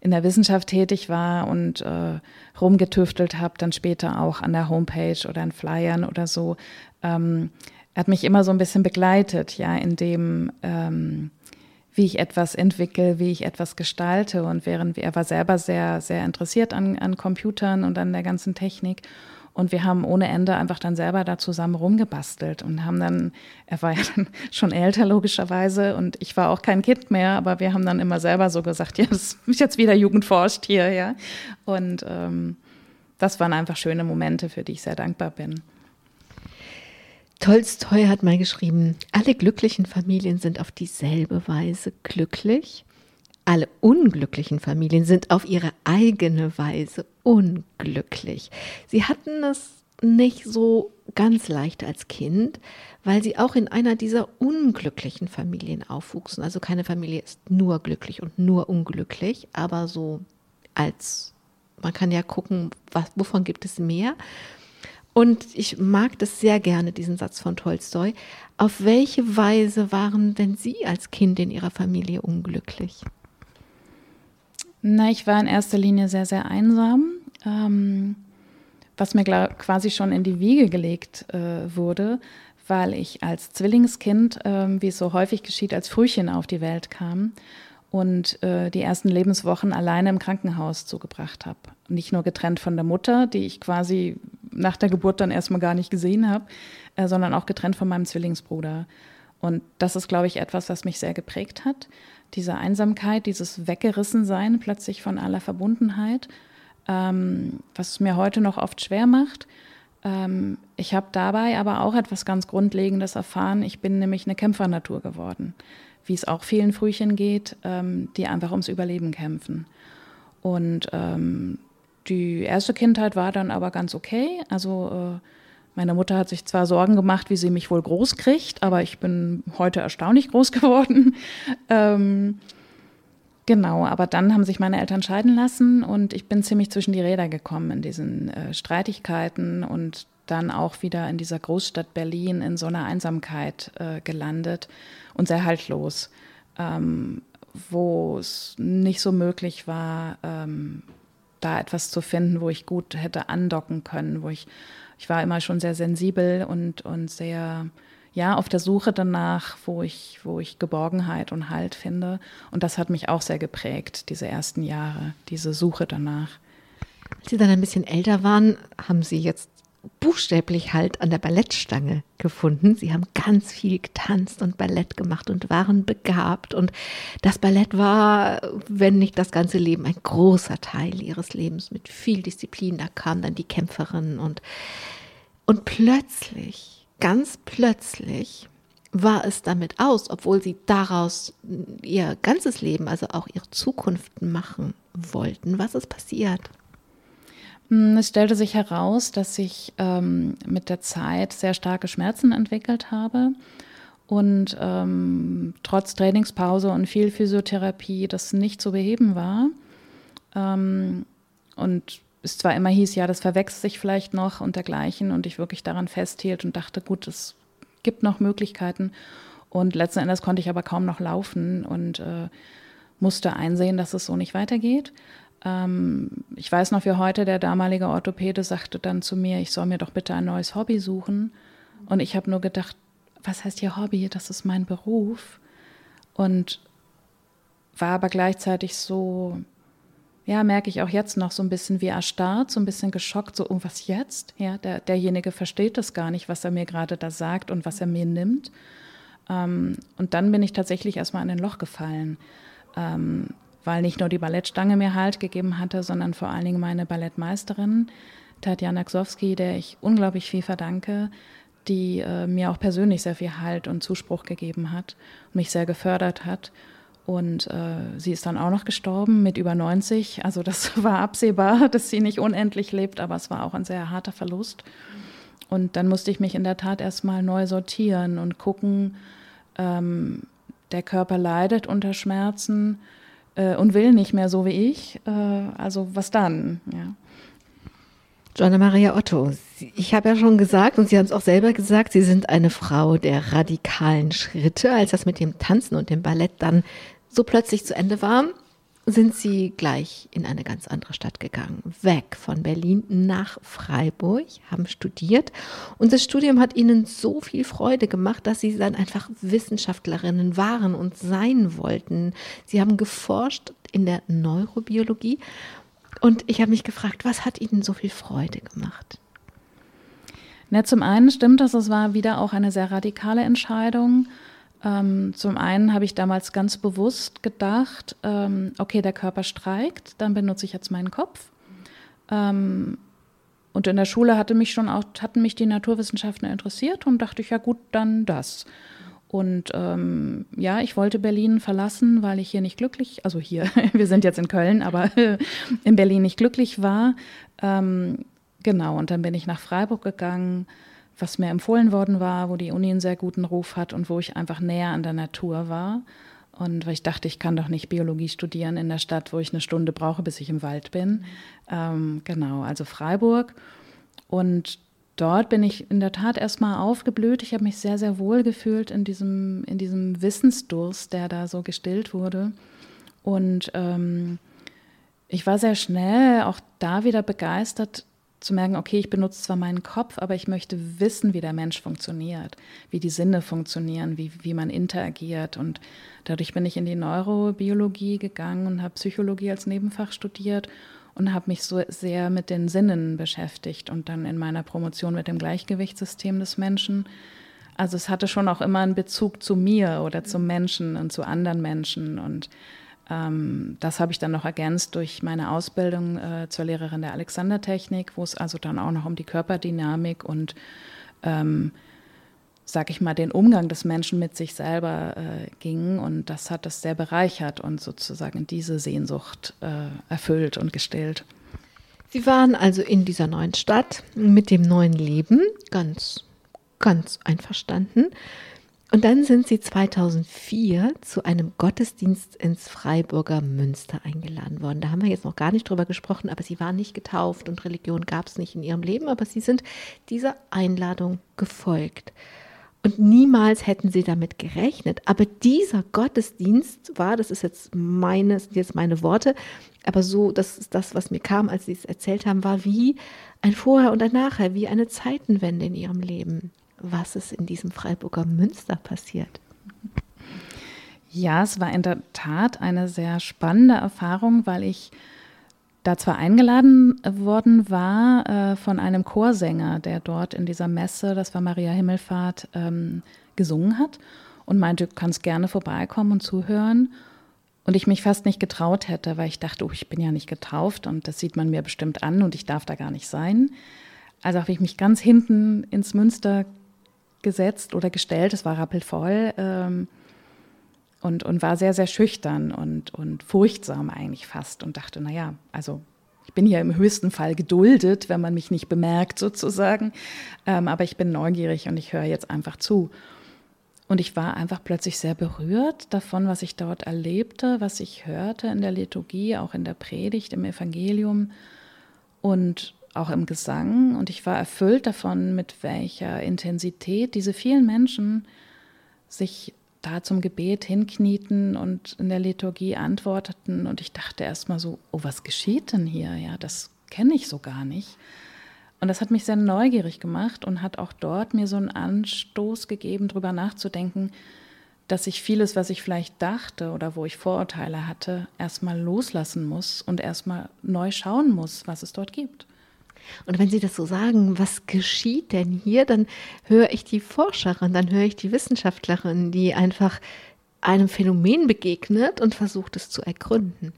in der Wissenschaft tätig war und äh, rumgetüftelt habe, dann später auch an der Homepage oder in Flyern oder so, ähm, hat mich immer so ein bisschen begleitet, ja, in dem, ähm, wie ich etwas entwickle, wie ich etwas gestalte. Und während er war selber sehr, sehr interessiert an, an Computern und an der ganzen Technik. Und wir haben ohne Ende einfach dann selber da zusammen rumgebastelt und haben dann, er war ja dann schon älter logischerweise und ich war auch kein Kind mehr, aber wir haben dann immer selber so gesagt, ja, das ist jetzt wieder Jugendforscht hier, ja. Und ähm, das waren einfach schöne Momente, für die ich sehr dankbar bin. Tolstoi hat mal geschrieben, alle glücklichen Familien sind auf dieselbe Weise glücklich. Alle unglücklichen Familien sind auf ihre eigene Weise unglücklich. Sie hatten es nicht so ganz leicht als Kind, weil sie auch in einer dieser unglücklichen Familien aufwuchsen. Also keine Familie ist nur glücklich und nur unglücklich, aber so als man kann ja gucken, was, wovon gibt es mehr. Und ich mag das sehr gerne, diesen Satz von Tolstoi. Auf welche Weise waren denn Sie als Kind in Ihrer Familie unglücklich? Na, ich war in erster Linie sehr, sehr einsam, ähm, was mir quasi schon in die Wiege gelegt äh, wurde, weil ich als Zwillingskind, äh, wie es so häufig geschieht, als Frühchen auf die Welt kam und äh, die ersten Lebenswochen alleine im Krankenhaus zugebracht habe. Nicht nur getrennt von der Mutter, die ich quasi nach der Geburt dann erstmal gar nicht gesehen habe, äh, sondern auch getrennt von meinem Zwillingsbruder. Und das ist, glaube ich, etwas, was mich sehr geprägt hat. Diese Einsamkeit, dieses Weggerissensein plötzlich von aller Verbundenheit, ähm, was mir heute noch oft schwer macht. Ähm, ich habe dabei aber auch etwas ganz Grundlegendes erfahren. Ich bin nämlich eine Kämpfernatur geworden, wie es auch vielen Frühchen geht, ähm, die einfach ums Überleben kämpfen. Und ähm, die erste Kindheit war dann aber ganz okay. Also äh, meine Mutter hat sich zwar Sorgen gemacht, wie sie mich wohl groß kriegt, aber ich bin heute erstaunlich groß geworden. ähm, genau, aber dann haben sich meine Eltern scheiden lassen und ich bin ziemlich zwischen die Räder gekommen in diesen äh, Streitigkeiten und dann auch wieder in dieser Großstadt Berlin in so einer Einsamkeit äh, gelandet und sehr haltlos, ähm, wo es nicht so möglich war, ähm, da etwas zu finden, wo ich gut hätte andocken können, wo ich, ich war immer schon sehr sensibel und, und sehr, ja, auf der Suche danach, wo ich, wo ich Geborgenheit und Halt finde. Und das hat mich auch sehr geprägt, diese ersten Jahre, diese Suche danach. Als Sie dann ein bisschen älter waren, haben Sie jetzt buchstäblich halt an der Ballettstange gefunden. Sie haben ganz viel getanzt und Ballett gemacht und waren begabt. Und das Ballett war, wenn nicht das ganze Leben, ein großer Teil ihres Lebens mit viel Disziplin. Da kam dann die Kämpferin und, und plötzlich, ganz plötzlich, war es damit aus, obwohl sie daraus ihr ganzes Leben, also auch ihre Zukunft machen wollten. Was ist passiert? Hm, es stellte sich heraus, dass ich ähm, mit der Zeit sehr starke Schmerzen entwickelt habe und ähm, trotz Trainingspause und viel Physiotherapie das nicht zu beheben war. Ähm, und es zwar immer hieß, ja, das verwechselt sich vielleicht noch und dergleichen und ich wirklich daran festhielt und dachte, gut, es gibt noch Möglichkeiten. Und letzten Endes konnte ich aber kaum noch laufen und äh, musste einsehen, dass es so nicht weitergeht. Ähm, ich weiß noch, wie heute der damalige Orthopäde sagte dann zu mir, ich soll mir doch bitte ein neues Hobby suchen. Und ich habe nur gedacht, was heißt hier Hobby? Das ist mein Beruf. Und war aber gleichzeitig so, ja, merke ich auch jetzt noch so ein bisschen wie erstarrt, so ein bisschen geschockt, so, oh, was jetzt? Ja, der, derjenige versteht das gar nicht, was er mir gerade da sagt und was er mir nimmt. Ähm, und dann bin ich tatsächlich erstmal in ein Loch gefallen. Ähm, weil nicht nur die Ballettstange mir Halt gegeben hatte, sondern vor allen Dingen meine Ballettmeisterin Tatjana Ksowski, der ich unglaublich viel verdanke, die äh, mir auch persönlich sehr viel Halt und Zuspruch gegeben hat und mich sehr gefördert hat. Und äh, sie ist dann auch noch gestorben mit über 90. Also das war absehbar, dass sie nicht unendlich lebt, aber es war auch ein sehr harter Verlust. Und dann musste ich mich in der Tat erstmal neu sortieren und gucken, ähm, der Körper leidet unter Schmerzen äh, und will nicht mehr so wie ich. Äh, also was dann? Ja. Joanna Maria Otto, ich habe ja schon gesagt und Sie haben es auch selber gesagt, Sie sind eine Frau der radikalen Schritte. Als das mit dem Tanzen und dem Ballett dann so plötzlich zu Ende war, sind sie gleich in eine ganz andere Stadt gegangen, weg von Berlin nach Freiburg, haben studiert und das Studium hat ihnen so viel Freude gemacht, dass sie dann einfach Wissenschaftlerinnen waren und sein wollten. Sie haben geforscht in der Neurobiologie und ich habe mich gefragt, was hat ihnen so viel Freude gemacht? Na, zum einen stimmt das, es war wieder auch eine sehr radikale Entscheidung. Ähm, zum einen habe ich damals ganz bewusst gedacht, ähm, okay, der Körper streikt, dann benutze ich jetzt meinen Kopf. Ähm, und in der Schule hatte mich schon auch, hatten mich die Naturwissenschaften interessiert und dachte ich, ja gut, dann das. Und ähm, ja, ich wollte Berlin verlassen, weil ich hier nicht glücklich, also hier, wir sind jetzt in Köln, aber in Berlin nicht glücklich war. Ähm, genau, und dann bin ich nach Freiburg gegangen was mir empfohlen worden war, wo die Uni einen sehr guten Ruf hat und wo ich einfach näher an der Natur war. Und weil ich dachte, ich kann doch nicht Biologie studieren in der Stadt, wo ich eine Stunde brauche, bis ich im Wald bin. Mhm. Ähm, genau, also Freiburg. Und dort bin ich in der Tat erstmal aufgeblüht. Ich habe mich sehr, sehr wohl gefühlt in diesem, in diesem Wissensdurst, der da so gestillt wurde. Und ähm, ich war sehr schnell auch da wieder begeistert, zu merken, okay, ich benutze zwar meinen Kopf, aber ich möchte wissen, wie der Mensch funktioniert, wie die Sinne funktionieren, wie, wie man interagiert. Und dadurch bin ich in die Neurobiologie gegangen und habe Psychologie als Nebenfach studiert und habe mich so sehr mit den Sinnen beschäftigt und dann in meiner Promotion mit dem Gleichgewichtssystem des Menschen. Also es hatte schon auch immer einen Bezug zu mir oder zum Menschen und zu anderen Menschen. Und das habe ich dann noch ergänzt durch meine Ausbildung äh, zur Lehrerin der Alexandertechnik, wo es also dann auch noch um die Körperdynamik und ähm, sag ich mal, den Umgang des Menschen mit sich selber äh, ging. Und das hat es sehr bereichert und sozusagen diese Sehnsucht äh, erfüllt und gestillt. Sie waren also in dieser neuen Stadt mit dem neuen Leben ganz, ganz einverstanden. Und dann sind Sie 2004 zu einem Gottesdienst ins Freiburger Münster eingeladen worden. Da haben wir jetzt noch gar nicht drüber gesprochen, aber Sie waren nicht getauft und Religion gab es nicht in Ihrem Leben, aber Sie sind dieser Einladung gefolgt. Und niemals hätten sie damit gerechnet. Aber dieser Gottesdienst war, das ist jetzt meine, jetzt meine Worte, aber so, das ist das, was mir kam, als sie es erzählt haben, war wie ein Vorher und ein Nachher, wie eine Zeitenwende in ihrem Leben. Was ist in diesem Freiburger Münster passiert? Ja, es war in der Tat eine sehr spannende Erfahrung, weil ich da zwar eingeladen worden war äh, von einem Chorsänger, der dort in dieser Messe, das war Maria Himmelfahrt, ähm, gesungen hat und meinte, du kannst gerne vorbeikommen und zuhören. Und ich mich fast nicht getraut hätte, weil ich dachte, oh, ich bin ja nicht getauft und das sieht man mir bestimmt an und ich darf da gar nicht sein. Also habe ich mich ganz hinten ins Münster gesetzt oder gestellt, es war rappelvoll. Ähm, und, und war sehr, sehr schüchtern und, und furchtsam eigentlich fast und dachte, naja, also ich bin ja im höchsten Fall geduldet, wenn man mich nicht bemerkt sozusagen, ähm, aber ich bin neugierig und ich höre jetzt einfach zu. Und ich war einfach plötzlich sehr berührt davon, was ich dort erlebte, was ich hörte in der Liturgie, auch in der Predigt, im Evangelium und auch im Gesang. Und ich war erfüllt davon, mit welcher Intensität diese vielen Menschen sich da zum Gebet hinknieten und in der Liturgie antworteten. Und ich dachte erst mal so, oh, was geschieht denn hier? Ja, das kenne ich so gar nicht. Und das hat mich sehr neugierig gemacht und hat auch dort mir so einen Anstoß gegeben, darüber nachzudenken, dass ich vieles, was ich vielleicht dachte oder wo ich Vorurteile hatte, erstmal loslassen muss und erstmal neu schauen muss, was es dort gibt. Und wenn Sie das so sagen, was geschieht denn hier, dann höre ich die Forscherin, dann höre ich die Wissenschaftlerin, die einfach einem Phänomen begegnet und versucht es zu ergründen.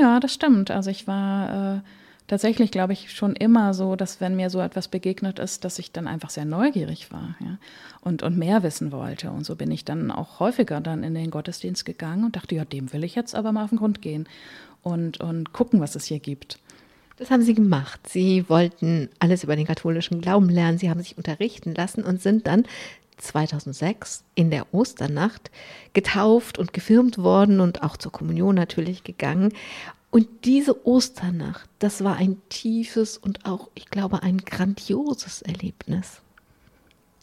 Ja, das stimmt. Also ich war äh, tatsächlich, glaube ich, schon immer so, dass wenn mir so etwas begegnet ist, dass ich dann einfach sehr neugierig war ja? und, und mehr wissen wollte. Und so bin ich dann auch häufiger dann in den Gottesdienst gegangen und dachte, ja, dem will ich jetzt aber mal auf den Grund gehen und, und gucken, was es hier gibt. Das haben sie gemacht. Sie wollten alles über den katholischen Glauben lernen. Sie haben sich unterrichten lassen und sind dann 2006 in der Osternacht getauft und gefirmt worden und auch zur Kommunion natürlich gegangen. Und diese Osternacht, das war ein tiefes und auch, ich glaube, ein grandioses Erlebnis.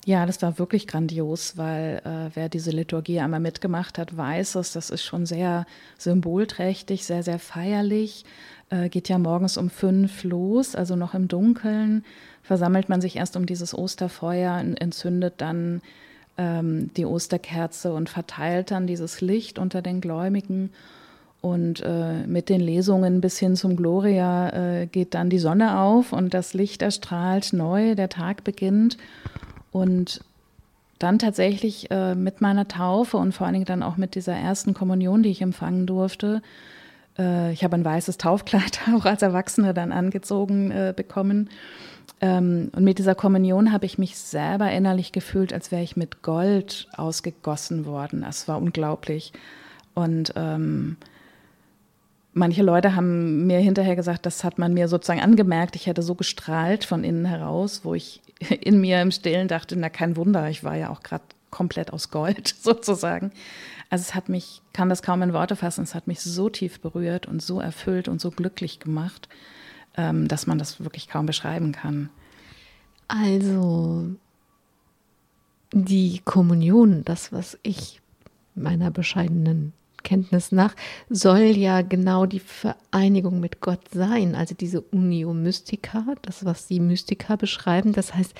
Ja, das war wirklich grandios, weil äh, wer diese Liturgie einmal mitgemacht hat, weiß es, das ist schon sehr symbolträchtig, sehr, sehr feierlich. Äh, geht ja morgens um fünf los, also noch im Dunkeln. Versammelt man sich erst um dieses Osterfeuer, entzündet dann ähm, die Osterkerze und verteilt dann dieses Licht unter den Gläubigen. Und äh, mit den Lesungen bis hin zum Gloria äh, geht dann die Sonne auf und das Licht erstrahlt neu, der Tag beginnt. Und dann tatsächlich äh, mit meiner Taufe und vor allen Dingen dann auch mit dieser ersten Kommunion, die ich empfangen durfte, äh, ich habe ein weißes Taufkleid auch als Erwachsene dann angezogen äh, bekommen. Ähm, und mit dieser Kommunion habe ich mich selber innerlich gefühlt, als wäre ich mit Gold ausgegossen worden. Das war unglaublich. Und ähm, manche Leute haben mir hinterher gesagt, das hat man mir sozusagen angemerkt. Ich hätte so gestrahlt von innen heraus, wo ich in mir im Stillen dachte, na kein Wunder, ich war ja auch gerade komplett aus Gold sozusagen. Also es hat mich, kann das kaum in Worte fassen, es hat mich so tief berührt und so erfüllt und so glücklich gemacht, ähm, dass man das wirklich kaum beschreiben kann. Also die Kommunion, das, was ich meiner bescheidenen Kenntnis nach, soll ja genau die Vereinigung mit Gott sein. Also diese Unio Mystica, das, was die Mystiker beschreiben. Das heißt,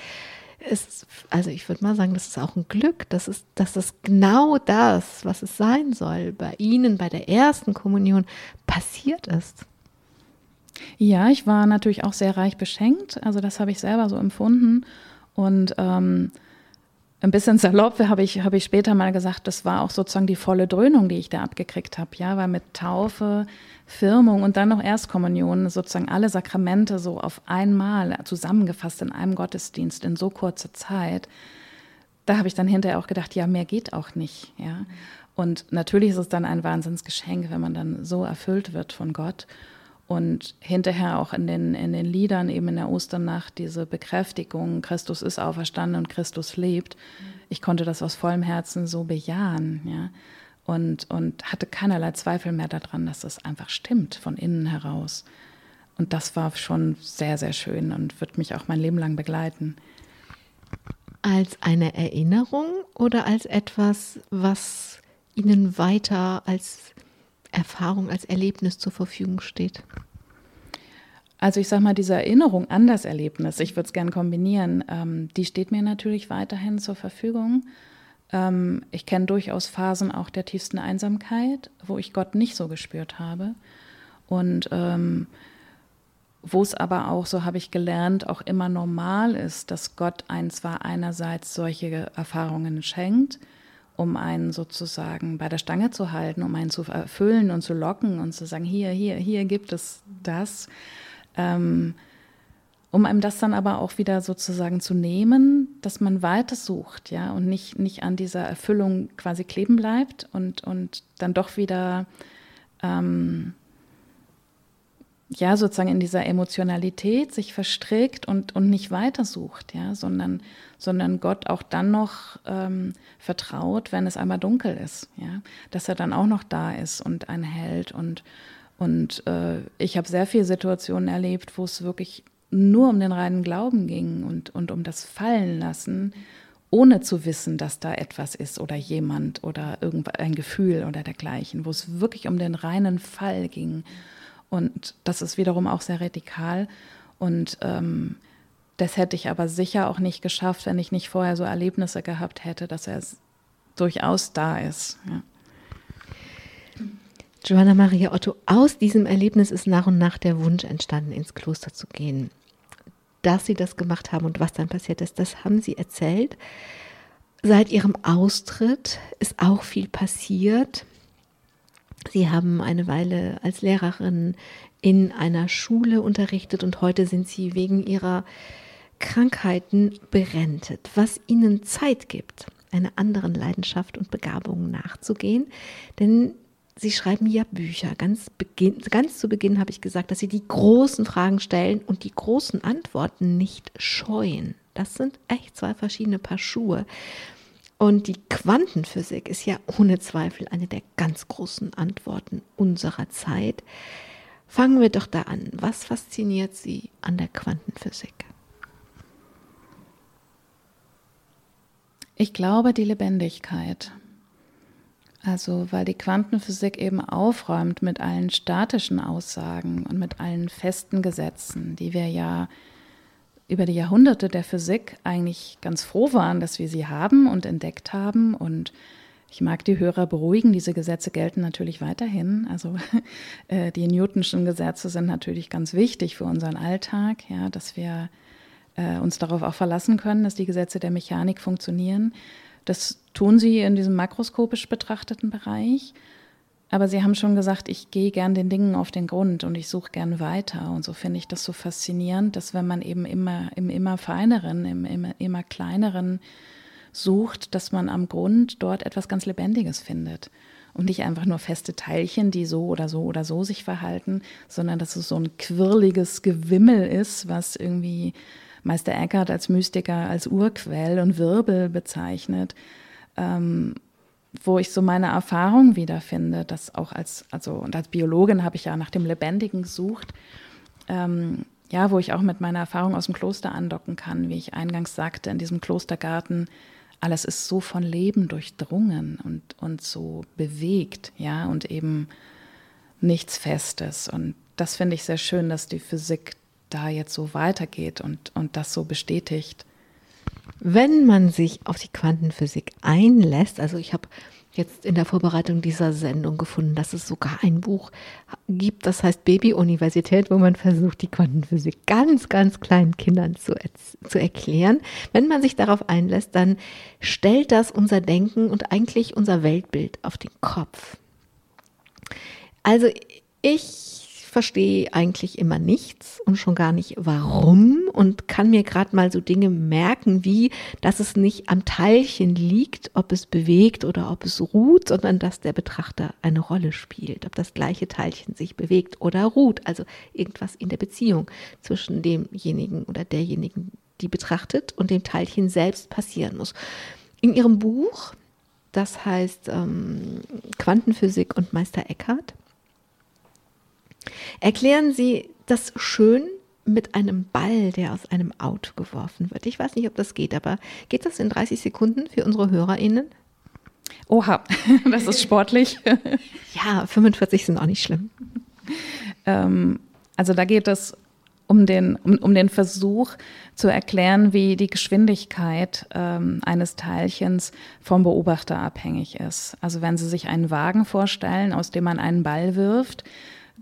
ist, also ich würde mal sagen, das ist auch ein Glück, das ist, dass es genau das, was es sein soll, bei Ihnen bei der ersten Kommunion passiert ist. Ja, ich war natürlich auch sehr reich beschenkt, also das habe ich selber so empfunden und ähm, ein bisschen salopp habe ich, habe ich später mal gesagt, das war auch sozusagen die volle Dröhnung, die ich da abgekriegt habe, ja, weil mit Taufe, Firmung und dann noch Erstkommunion sozusagen alle Sakramente so auf einmal zusammengefasst in einem Gottesdienst in so kurzer Zeit. Da habe ich dann hinterher auch gedacht, ja, mehr geht auch nicht, ja. Und natürlich ist es dann ein Wahnsinnsgeschenk, wenn man dann so erfüllt wird von Gott und hinterher auch in den, in den Liedern, eben in der Osternacht, diese Bekräftigung, Christus ist auferstanden und Christus lebt. Ich konnte das aus vollem Herzen so bejahen, ja. Und, und hatte keinerlei Zweifel mehr daran, dass das einfach stimmt, von innen heraus. Und das war schon sehr, sehr schön und wird mich auch mein Leben lang begleiten. Als eine Erinnerung oder als etwas, was Ihnen weiter als Erfahrung, als Erlebnis zur Verfügung steht? Also ich sage mal, diese Erinnerung an das Erlebnis, ich würde es gerne kombinieren, ähm, die steht mir natürlich weiterhin zur Verfügung. Ähm, ich kenne durchaus Phasen auch der tiefsten Einsamkeit, wo ich Gott nicht so gespürt habe. Und ähm, wo es aber auch, so habe ich gelernt, auch immer normal ist, dass Gott einen zwar einerseits solche Erfahrungen schenkt, um einen sozusagen bei der Stange zu halten, um einen zu erfüllen und zu locken und zu sagen, hier, hier, hier gibt es das, ähm, um einem das dann aber auch wieder sozusagen zu nehmen, dass man weiter sucht, ja, und nicht, nicht an dieser Erfüllung quasi kleben bleibt und, und dann doch wieder ähm, ja, sozusagen in dieser Emotionalität sich verstrickt und, und nicht weitersucht, ja, sondern, sondern Gott auch dann noch ähm, vertraut, wenn es einmal dunkel ist, ja, dass er dann auch noch da ist und einen hält. Und, und äh, ich habe sehr viele Situationen erlebt, wo es wirklich nur um den reinen Glauben ging und, und um das Fallen lassen, ohne zu wissen, dass da etwas ist oder jemand oder irgendein Gefühl oder dergleichen, wo es wirklich um den reinen Fall ging. Und das ist wiederum auch sehr radikal. Und ähm, das hätte ich aber sicher auch nicht geschafft, wenn ich nicht vorher so Erlebnisse gehabt hätte, dass er durchaus da ist. Ja. Johanna Maria Otto, aus diesem Erlebnis ist nach und nach der Wunsch entstanden, ins Kloster zu gehen. Dass Sie das gemacht haben und was dann passiert ist, das haben Sie erzählt. Seit Ihrem Austritt ist auch viel passiert. Sie haben eine Weile als Lehrerin in einer Schule unterrichtet und heute sind Sie wegen Ihrer Krankheiten berentet, was Ihnen Zeit gibt, einer anderen Leidenschaft und Begabung nachzugehen. Denn Sie schreiben ja Bücher. Ganz, beginn, ganz zu Beginn habe ich gesagt, dass Sie die großen Fragen stellen und die großen Antworten nicht scheuen. Das sind echt zwei verschiedene Paar Schuhe. Und die Quantenphysik ist ja ohne Zweifel eine der ganz großen Antworten unserer Zeit. Fangen wir doch da an. Was fasziniert Sie an der Quantenphysik? Ich glaube die Lebendigkeit. Also weil die Quantenphysik eben aufräumt mit allen statischen Aussagen und mit allen festen Gesetzen, die wir ja über die Jahrhunderte der Physik eigentlich ganz froh waren, dass wir sie haben und entdeckt haben. Und ich mag die Hörer beruhigen, diese Gesetze gelten natürlich weiterhin. Also äh, die Newtonschen Gesetze sind natürlich ganz wichtig für unseren Alltag, ja, dass wir äh, uns darauf auch verlassen können, dass die Gesetze der Mechanik funktionieren. Das tun sie in diesem makroskopisch betrachteten Bereich. Aber Sie haben schon gesagt, ich gehe gern den Dingen auf den Grund und ich suche gern weiter. Und so finde ich das so faszinierend, dass wenn man eben immer im immer feineren, im immer, immer kleineren sucht, dass man am Grund dort etwas ganz Lebendiges findet. Und nicht einfach nur feste Teilchen, die so oder so oder so sich verhalten, sondern dass es so ein quirliges Gewimmel ist, was irgendwie Meister Eckhart als Mystiker als Urquell und Wirbel bezeichnet. Ähm, wo ich so meine Erfahrung wiederfinde, dass auch als, also und als Biologin habe ich ja nach dem Lebendigen gesucht, ähm, ja, wo ich auch mit meiner Erfahrung aus dem Kloster andocken kann, wie ich eingangs sagte, in diesem Klostergarten, alles ist so von Leben durchdrungen und, und so bewegt, ja, und eben nichts Festes. Und das finde ich sehr schön, dass die Physik da jetzt so weitergeht und, und das so bestätigt. Wenn man sich auf die Quantenphysik einlässt, also ich habe jetzt in der Vorbereitung dieser Sendung gefunden, dass es sogar ein Buch gibt, das heißt Baby-Universität, wo man versucht, die Quantenphysik ganz, ganz kleinen Kindern zu, zu erklären. Wenn man sich darauf einlässt, dann stellt das unser Denken und eigentlich unser Weltbild auf den Kopf. Also ich verstehe eigentlich immer nichts und schon gar nicht warum und kann mir gerade mal so Dinge merken, wie, dass es nicht am Teilchen liegt, ob es bewegt oder ob es ruht, sondern dass der Betrachter eine Rolle spielt, ob das gleiche Teilchen sich bewegt oder ruht, also irgendwas in der Beziehung zwischen demjenigen oder derjenigen, die betrachtet und dem Teilchen selbst passieren muss. In ihrem Buch, das heißt ähm, Quantenphysik und Meister Eckhart, Erklären Sie das schön mit einem Ball, der aus einem Auto geworfen wird. Ich weiß nicht, ob das geht, aber geht das in 30 Sekunden für unsere HörerInnen? Oha, das ist sportlich. ja, 45 sind auch nicht schlimm. Ähm, also da geht es um den, um, um, den Versuch zu erklären, wie die Geschwindigkeit ähm, eines Teilchens vom Beobachter abhängig ist. Also wenn Sie sich einen Wagen vorstellen, aus dem man einen Ball wirft,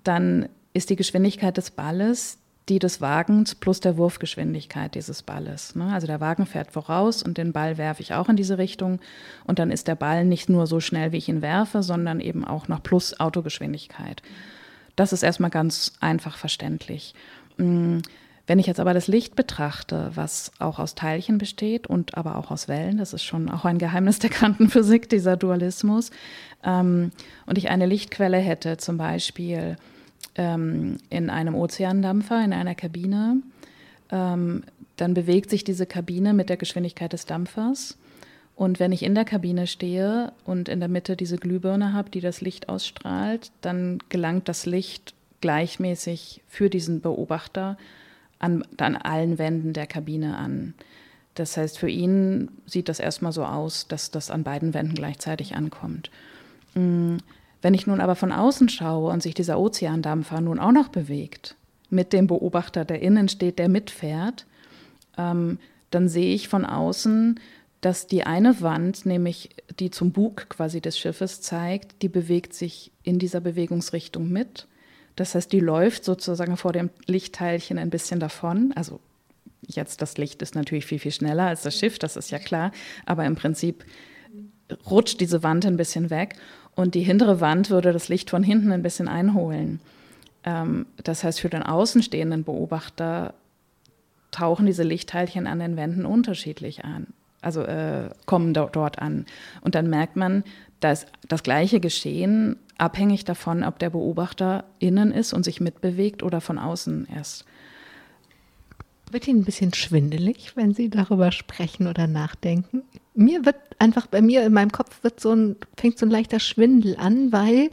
dann ist die Geschwindigkeit des Balles die des Wagens plus der Wurfgeschwindigkeit dieses Balles. Ne? Also der Wagen fährt voraus und den Ball werfe ich auch in diese Richtung. Und dann ist der Ball nicht nur so schnell, wie ich ihn werfe, sondern eben auch noch plus Autogeschwindigkeit. Das ist erstmal ganz einfach verständlich. Mm, wenn ich jetzt aber das Licht betrachte, was auch aus Teilchen besteht und aber auch aus Wellen, das ist schon auch ein Geheimnis der Quantenphysik, dieser Dualismus, ähm, und ich eine Lichtquelle hätte, zum Beispiel ähm, in einem Ozeandampfer, in einer Kabine, ähm, dann bewegt sich diese Kabine mit der Geschwindigkeit des Dampfers. Und wenn ich in der Kabine stehe und in der Mitte diese Glühbirne habe, die das Licht ausstrahlt, dann gelangt das Licht gleichmäßig für diesen Beobachter an, an allen Wänden der Kabine an. Das heißt, für ihn sieht das erstmal so aus, dass das an beiden Wänden gleichzeitig ankommt. Mm, wenn ich nun aber von außen schaue und sich dieser Ozeandampfer nun auch noch bewegt, mit dem Beobachter, der innen steht, der mitfährt, ähm, dann sehe ich von außen, dass die eine Wand, nämlich die zum Bug quasi des Schiffes zeigt, die bewegt sich in dieser Bewegungsrichtung mit. Das heißt, die läuft sozusagen vor dem Lichtteilchen ein bisschen davon. Also jetzt das Licht ist natürlich viel, viel schneller als das Schiff, das ist ja klar. Aber im Prinzip rutscht diese Wand ein bisschen weg und die hintere Wand würde das Licht von hinten ein bisschen einholen. Ähm, das heißt, für den außenstehenden Beobachter tauchen diese Lichtteilchen an den Wänden unterschiedlich an, also äh, kommen dort, dort an. Und dann merkt man, dass das gleiche Geschehen abhängig davon, ob der Beobachter innen ist und sich mitbewegt oder von außen erst. Wird Ihnen ein bisschen schwindelig, wenn Sie darüber sprechen oder nachdenken? Mir wird einfach bei mir in meinem Kopf wird so ein, fängt so ein leichter Schwindel an, weil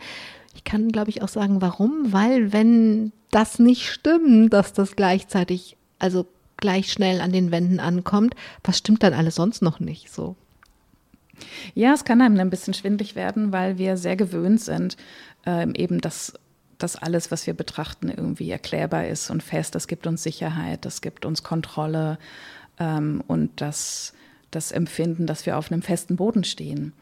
ich kann, glaube ich, auch sagen, warum? Weil wenn das nicht stimmt, dass das gleichzeitig, also gleich schnell an den Wänden ankommt, was stimmt dann alles sonst noch nicht so? Ja, es kann einem ein bisschen schwindlig werden, weil wir sehr gewöhnt sind, ähm, eben das dass alles, was wir betrachten, irgendwie erklärbar ist und fest. Das gibt uns Sicherheit, das gibt uns Kontrolle ähm, und das, das Empfinden, dass wir auf einem festen Boden stehen.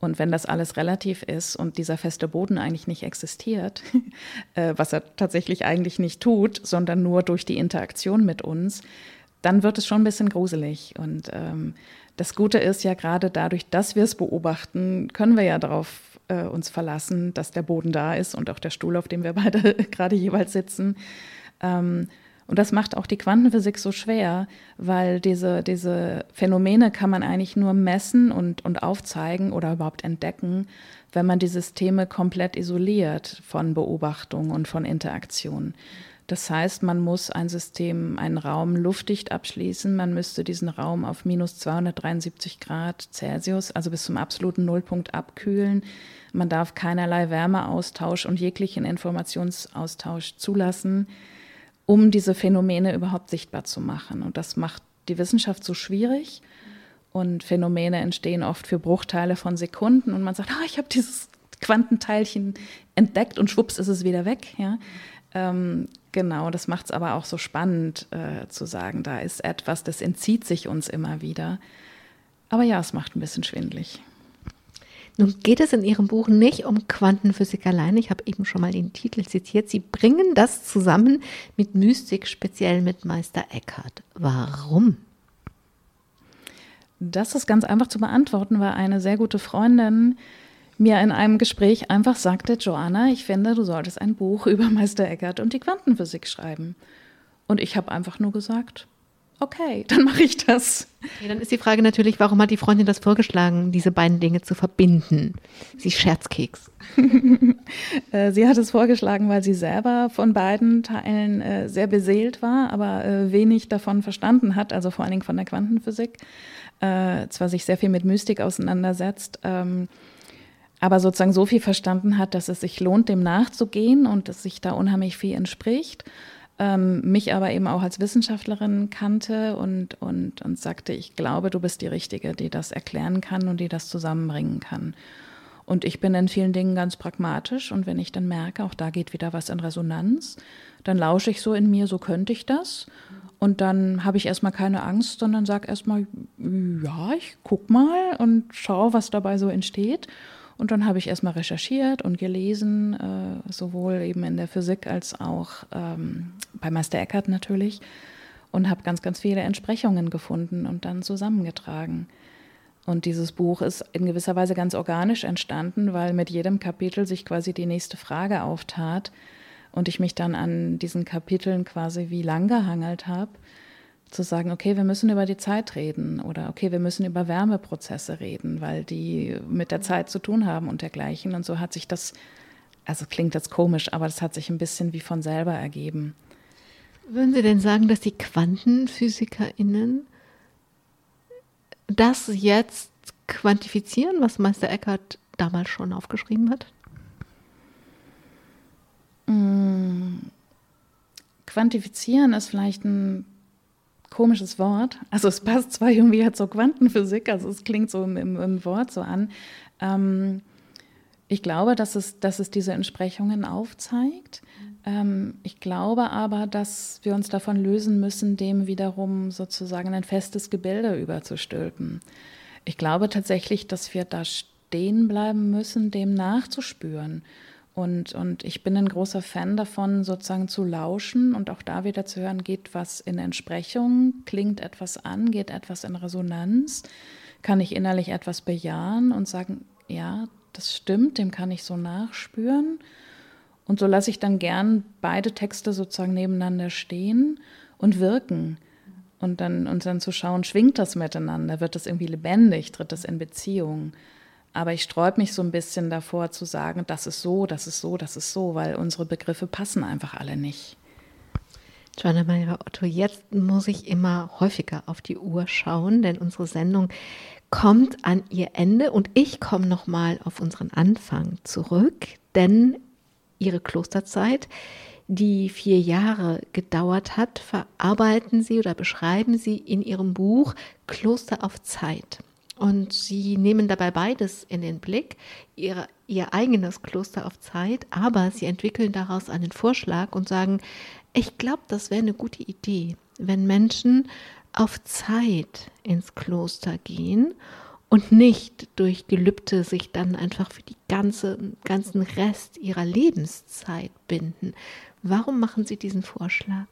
Und wenn das alles relativ ist und dieser feste Boden eigentlich nicht existiert, äh, was er tatsächlich eigentlich nicht tut, sondern nur durch die Interaktion mit uns, dann wird es schon ein bisschen gruselig. Und ähm, das Gute ist ja gerade dadurch, dass wir es beobachten, können wir ja darauf äh, uns verlassen, dass der Boden da ist und auch der Stuhl, auf dem wir beide gerade jeweils sitzen. Ähm, und das macht auch die Quantenphysik so schwer, weil diese, diese Phänomene kann man eigentlich nur messen und, und aufzeigen oder überhaupt entdecken, wenn man die Systeme komplett isoliert von Beobachtung und von Interaktion. Das heißt, man muss ein System, einen Raum luftdicht abschließen. Man müsste diesen Raum auf minus 273 Grad Celsius, also bis zum absoluten Nullpunkt abkühlen. Man darf keinerlei Wärmeaustausch und jeglichen Informationsaustausch zulassen, um diese Phänomene überhaupt sichtbar zu machen. Und das macht die Wissenschaft so schwierig. Und Phänomene entstehen oft für Bruchteile von Sekunden. Und man sagt, ah, ich habe dieses Quantenteilchen entdeckt und schwupps ist es wieder weg. Ja? Ähm, Genau, das macht es aber auch so spannend äh, zu sagen, da ist etwas, das entzieht sich uns immer wieder. Aber ja, es macht ein bisschen schwindlig. Nun geht es in Ihrem Buch nicht um Quantenphysik allein. Ich habe eben schon mal den Titel zitiert. Sie bringen das zusammen mit Mystik, speziell mit Meister Eckhart. Warum? Das ist ganz einfach zu beantworten, weil eine sehr gute Freundin mir in einem Gespräch einfach sagte, Joanna, ich finde, du solltest ein Buch über Meister Eckhart und die Quantenphysik schreiben. Und ich habe einfach nur gesagt, okay, dann mache ich das. Okay, dann ist die Frage natürlich, warum hat die Freundin das vorgeschlagen, diese beiden Dinge zu verbinden? Sie Scherzkeks. Äh, sie hat es vorgeschlagen, weil sie selber von beiden Teilen äh, sehr beseelt war, aber äh, wenig davon verstanden hat, also vor allen Dingen von der Quantenphysik. Äh, zwar sich sehr viel mit Mystik auseinandersetzt, ähm, aber sozusagen so viel verstanden hat, dass es sich lohnt, dem nachzugehen und dass sich da unheimlich viel entspricht ähm, mich aber eben auch als Wissenschaftlerin kannte und, und, und sagte, ich glaube, du bist die Richtige, die das erklären kann und die das zusammenbringen kann. Und ich bin in vielen Dingen ganz pragmatisch und wenn ich dann merke, auch da geht wieder was in Resonanz, dann lausche ich so in mir, so könnte ich das. Und dann habe ich erstmal keine Angst, sondern sage erstmal, ja, ich guck mal und schaue, was dabei so entsteht. Und dann habe ich erstmal recherchiert und gelesen, äh, sowohl eben in der Physik als auch ähm, bei Meister Eckhart natürlich. Und habe ganz, ganz viele Entsprechungen gefunden und dann zusammengetragen. Und dieses Buch ist in gewisser Weise ganz organisch entstanden, weil mit jedem Kapitel sich quasi die nächste Frage auftat und ich mich dann an diesen Kapiteln quasi wie lang gehangelt habe zu sagen, okay, wir müssen über die Zeit reden oder okay, wir müssen über Wärmeprozesse reden, weil die mit der Zeit zu tun haben und dergleichen. Und so hat sich das, also klingt jetzt komisch, aber das hat sich ein bisschen wie von selber ergeben. Würden Sie denn sagen, dass die QuantenphysikerInnen das jetzt quantifizieren, was Meister Eckhart damals schon aufgeschrieben hat? Mmh. Quantifizieren ist vielleicht ein komisches Wort. Also es passt zwar irgendwie jetzt zur Quantenphysik, also es klingt so im, im Wort so an. Ähm, ich glaube, dass es, dass es diese Entsprechungen aufzeigt. Ähm, ich glaube aber, dass wir uns davon lösen müssen, dem wiederum sozusagen ein festes Gebilde überzustülpen. Ich glaube tatsächlich, dass wir da stehen bleiben müssen, dem nachzuspüren und, und ich bin ein großer Fan davon, sozusagen zu lauschen und auch da wieder zu hören, geht was in Entsprechung, klingt etwas an, geht etwas in Resonanz, kann ich innerlich etwas bejahen und sagen, ja, das stimmt, dem kann ich so nachspüren. Und so lasse ich dann gern beide Texte sozusagen nebeneinander stehen und wirken. Und dann, und dann zu schauen, schwingt das miteinander, wird das irgendwie lebendig, tritt das in Beziehung. Aber ich sträube mich so ein bisschen davor zu sagen, das ist so, das ist so, das ist so, weil unsere Begriffe passen einfach alle nicht. Joanna Maria Otto, jetzt muss ich immer häufiger auf die Uhr schauen, denn unsere Sendung kommt an ihr Ende und ich komme nochmal auf unseren Anfang zurück, denn ihre Klosterzeit, die vier Jahre gedauert hat, verarbeiten Sie oder beschreiben Sie in Ihrem Buch Kloster auf Zeit. Und sie nehmen dabei beides in den Blick, ihr, ihr eigenes Kloster auf Zeit, aber sie entwickeln daraus einen Vorschlag und sagen, ich glaube, das wäre eine gute Idee, wenn Menschen auf Zeit ins Kloster gehen und nicht durch Gelübde sich dann einfach für die ganze, ganzen Rest ihrer Lebenszeit binden. Warum machen Sie diesen Vorschlag?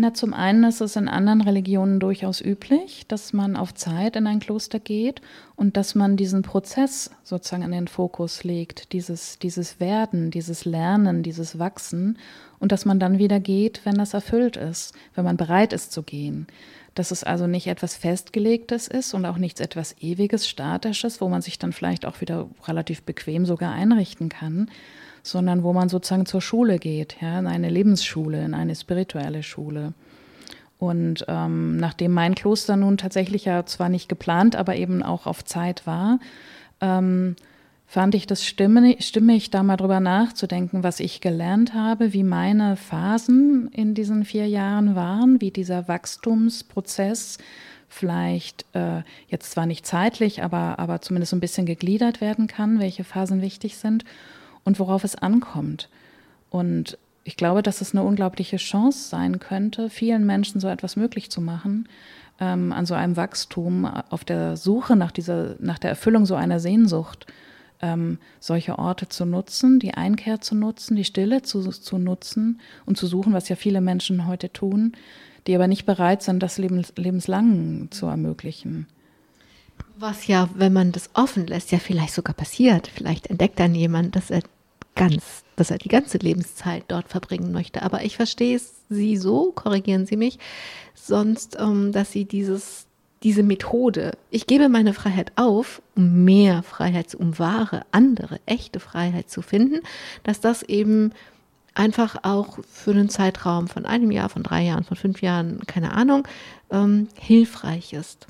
Na, zum einen ist es in anderen Religionen durchaus üblich, dass man auf Zeit in ein Kloster geht und dass man diesen Prozess sozusagen in den Fokus legt, dieses, dieses Werden, dieses Lernen, dieses Wachsen und dass man dann wieder geht, wenn das erfüllt ist, wenn man bereit ist zu gehen. Dass es also nicht etwas Festgelegtes ist und auch nichts etwas Ewiges, Statisches, wo man sich dann vielleicht auch wieder relativ bequem sogar einrichten kann, sondern wo man sozusagen zur Schule geht, ja, in eine Lebensschule, in eine spirituelle Schule. Und ähm, nachdem mein Kloster nun tatsächlich ja zwar nicht geplant, aber eben auch auf Zeit war, ähm, fand ich das stimmig, da mal drüber nachzudenken, was ich gelernt habe, wie meine Phasen in diesen vier Jahren waren, wie dieser Wachstumsprozess vielleicht äh, jetzt zwar nicht zeitlich, aber, aber zumindest ein bisschen gegliedert werden kann, welche Phasen wichtig sind und worauf es ankommt. Und ich glaube, dass es eine unglaubliche Chance sein könnte, vielen Menschen so etwas möglich zu machen, ähm, an so einem Wachstum, auf der Suche nach dieser, nach der Erfüllung so einer Sehnsucht, ähm, solche Orte zu nutzen, die Einkehr zu nutzen, die Stille zu, zu nutzen und zu suchen, was ja viele Menschen heute tun, die aber nicht bereit sind, das lebens, lebenslang zu ermöglichen. Was ja, wenn man das offen lässt, ja vielleicht sogar passiert. Vielleicht entdeckt dann jemand, dass er ganz, dass er die ganze Lebenszeit dort verbringen möchte. Aber ich verstehe es Sie so, korrigieren Sie mich, sonst, ähm, dass Sie dieses, diese Methode, ich gebe meine Freiheit auf, um mehr Freiheit, um wahre, andere, echte Freiheit zu finden, dass das eben einfach auch für einen Zeitraum von einem Jahr, von drei Jahren, von fünf Jahren, keine Ahnung, ähm, hilfreich ist.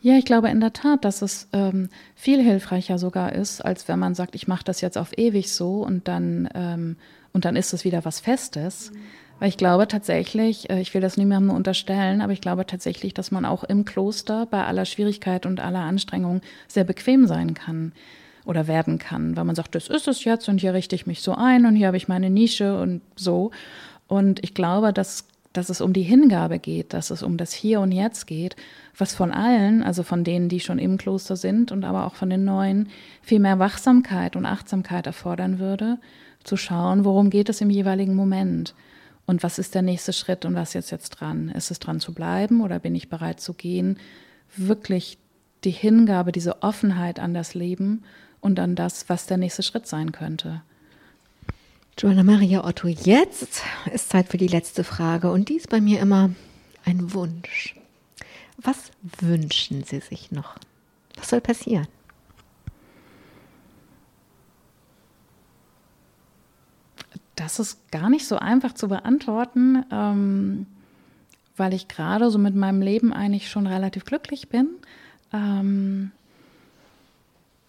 Ja, ich glaube in der Tat, dass es ähm, viel hilfreicher sogar ist, als wenn man sagt, ich mache das jetzt auf ewig so und dann, ähm, und dann ist es wieder was Festes. Mhm. Weil ich glaube tatsächlich, äh, ich will das niemandem unterstellen, aber ich glaube tatsächlich, dass man auch im Kloster bei aller Schwierigkeit und aller Anstrengung sehr bequem sein kann oder werden kann, weil man sagt, das ist es jetzt und hier richte ich mich so ein und hier habe ich meine Nische und so. Und ich glaube, dass dass es um die Hingabe geht, dass es um das Hier und Jetzt geht, was von allen, also von denen, die schon im Kloster sind und aber auch von den Neuen, viel mehr Wachsamkeit und Achtsamkeit erfordern würde, zu schauen, worum geht es im jeweiligen Moment und was ist der nächste Schritt und was ist jetzt dran? Ist es dran zu bleiben oder bin ich bereit zu gehen? Wirklich die Hingabe, diese Offenheit an das Leben und an das, was der nächste Schritt sein könnte. Joanna Maria Otto, jetzt ist Zeit für die letzte Frage und die ist bei mir immer ein Wunsch. Was wünschen Sie sich noch? Was soll passieren? Das ist gar nicht so einfach zu beantworten, ähm, weil ich gerade so mit meinem Leben eigentlich schon relativ glücklich bin. Ähm,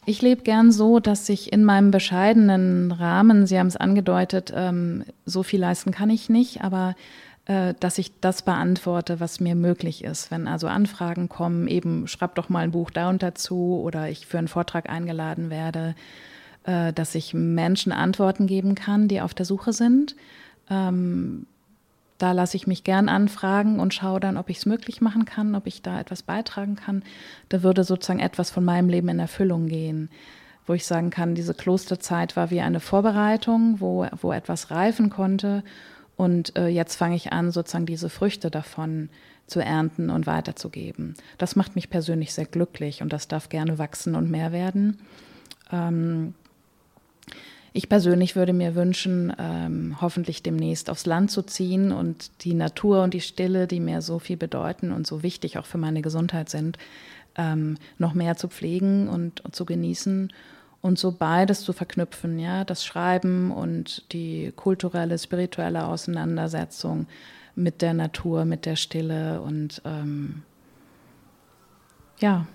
ich lebe gern so, dass ich in meinem bescheidenen Rahmen, Sie haben es angedeutet, ähm, so viel leisten kann ich nicht, aber äh, dass ich das beantworte, was mir möglich ist. Wenn also Anfragen kommen, eben schreib doch mal ein Buch da und dazu oder ich für einen Vortrag eingeladen werde, äh, dass ich Menschen Antworten geben kann, die auf der Suche sind. Ähm, da lasse ich mich gern anfragen und schaue dann, ob ich es möglich machen kann, ob ich da etwas beitragen kann. Da würde sozusagen etwas von meinem Leben in Erfüllung gehen, wo ich sagen kann, diese Klosterzeit war wie eine Vorbereitung, wo, wo etwas reifen konnte. Und äh, jetzt fange ich an, sozusagen diese Früchte davon zu ernten und weiterzugeben. Das macht mich persönlich sehr glücklich und das darf gerne wachsen und mehr werden. Ähm, ich persönlich würde mir wünschen, ähm, hoffentlich demnächst aufs Land zu ziehen und die Natur und die Stille, die mir so viel bedeuten und so wichtig auch für meine Gesundheit sind, ähm, noch mehr zu pflegen und, und, zu genießen und so beides zu verknüpfen, ja, das Schreiben und die kulturelle, spirituelle Auseinandersetzung mit der Natur, mit der Stille und ähm, ja.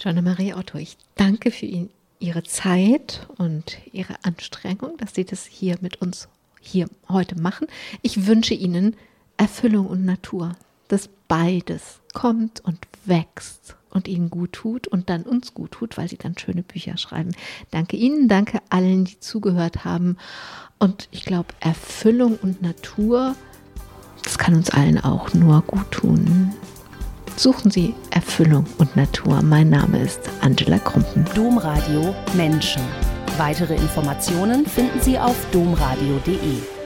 Joanna Marie Otto, ich danke für ihn ihre Zeit und ihre Anstrengung, dass sie das hier mit uns hier heute machen. Ich wünsche Ihnen Erfüllung und Natur, dass beides kommt und wächst und Ihnen gut tut und dann uns gut tut, weil Sie dann schöne Bücher schreiben. Danke Ihnen, danke allen, die zugehört haben. Und ich glaube, Erfüllung und Natur, das kann uns allen auch nur gut tun. Suchen Sie Erfüllung und Natur. Mein Name ist Angela Krumpen. Domradio Menschen. Weitere Informationen finden Sie auf domradio.de.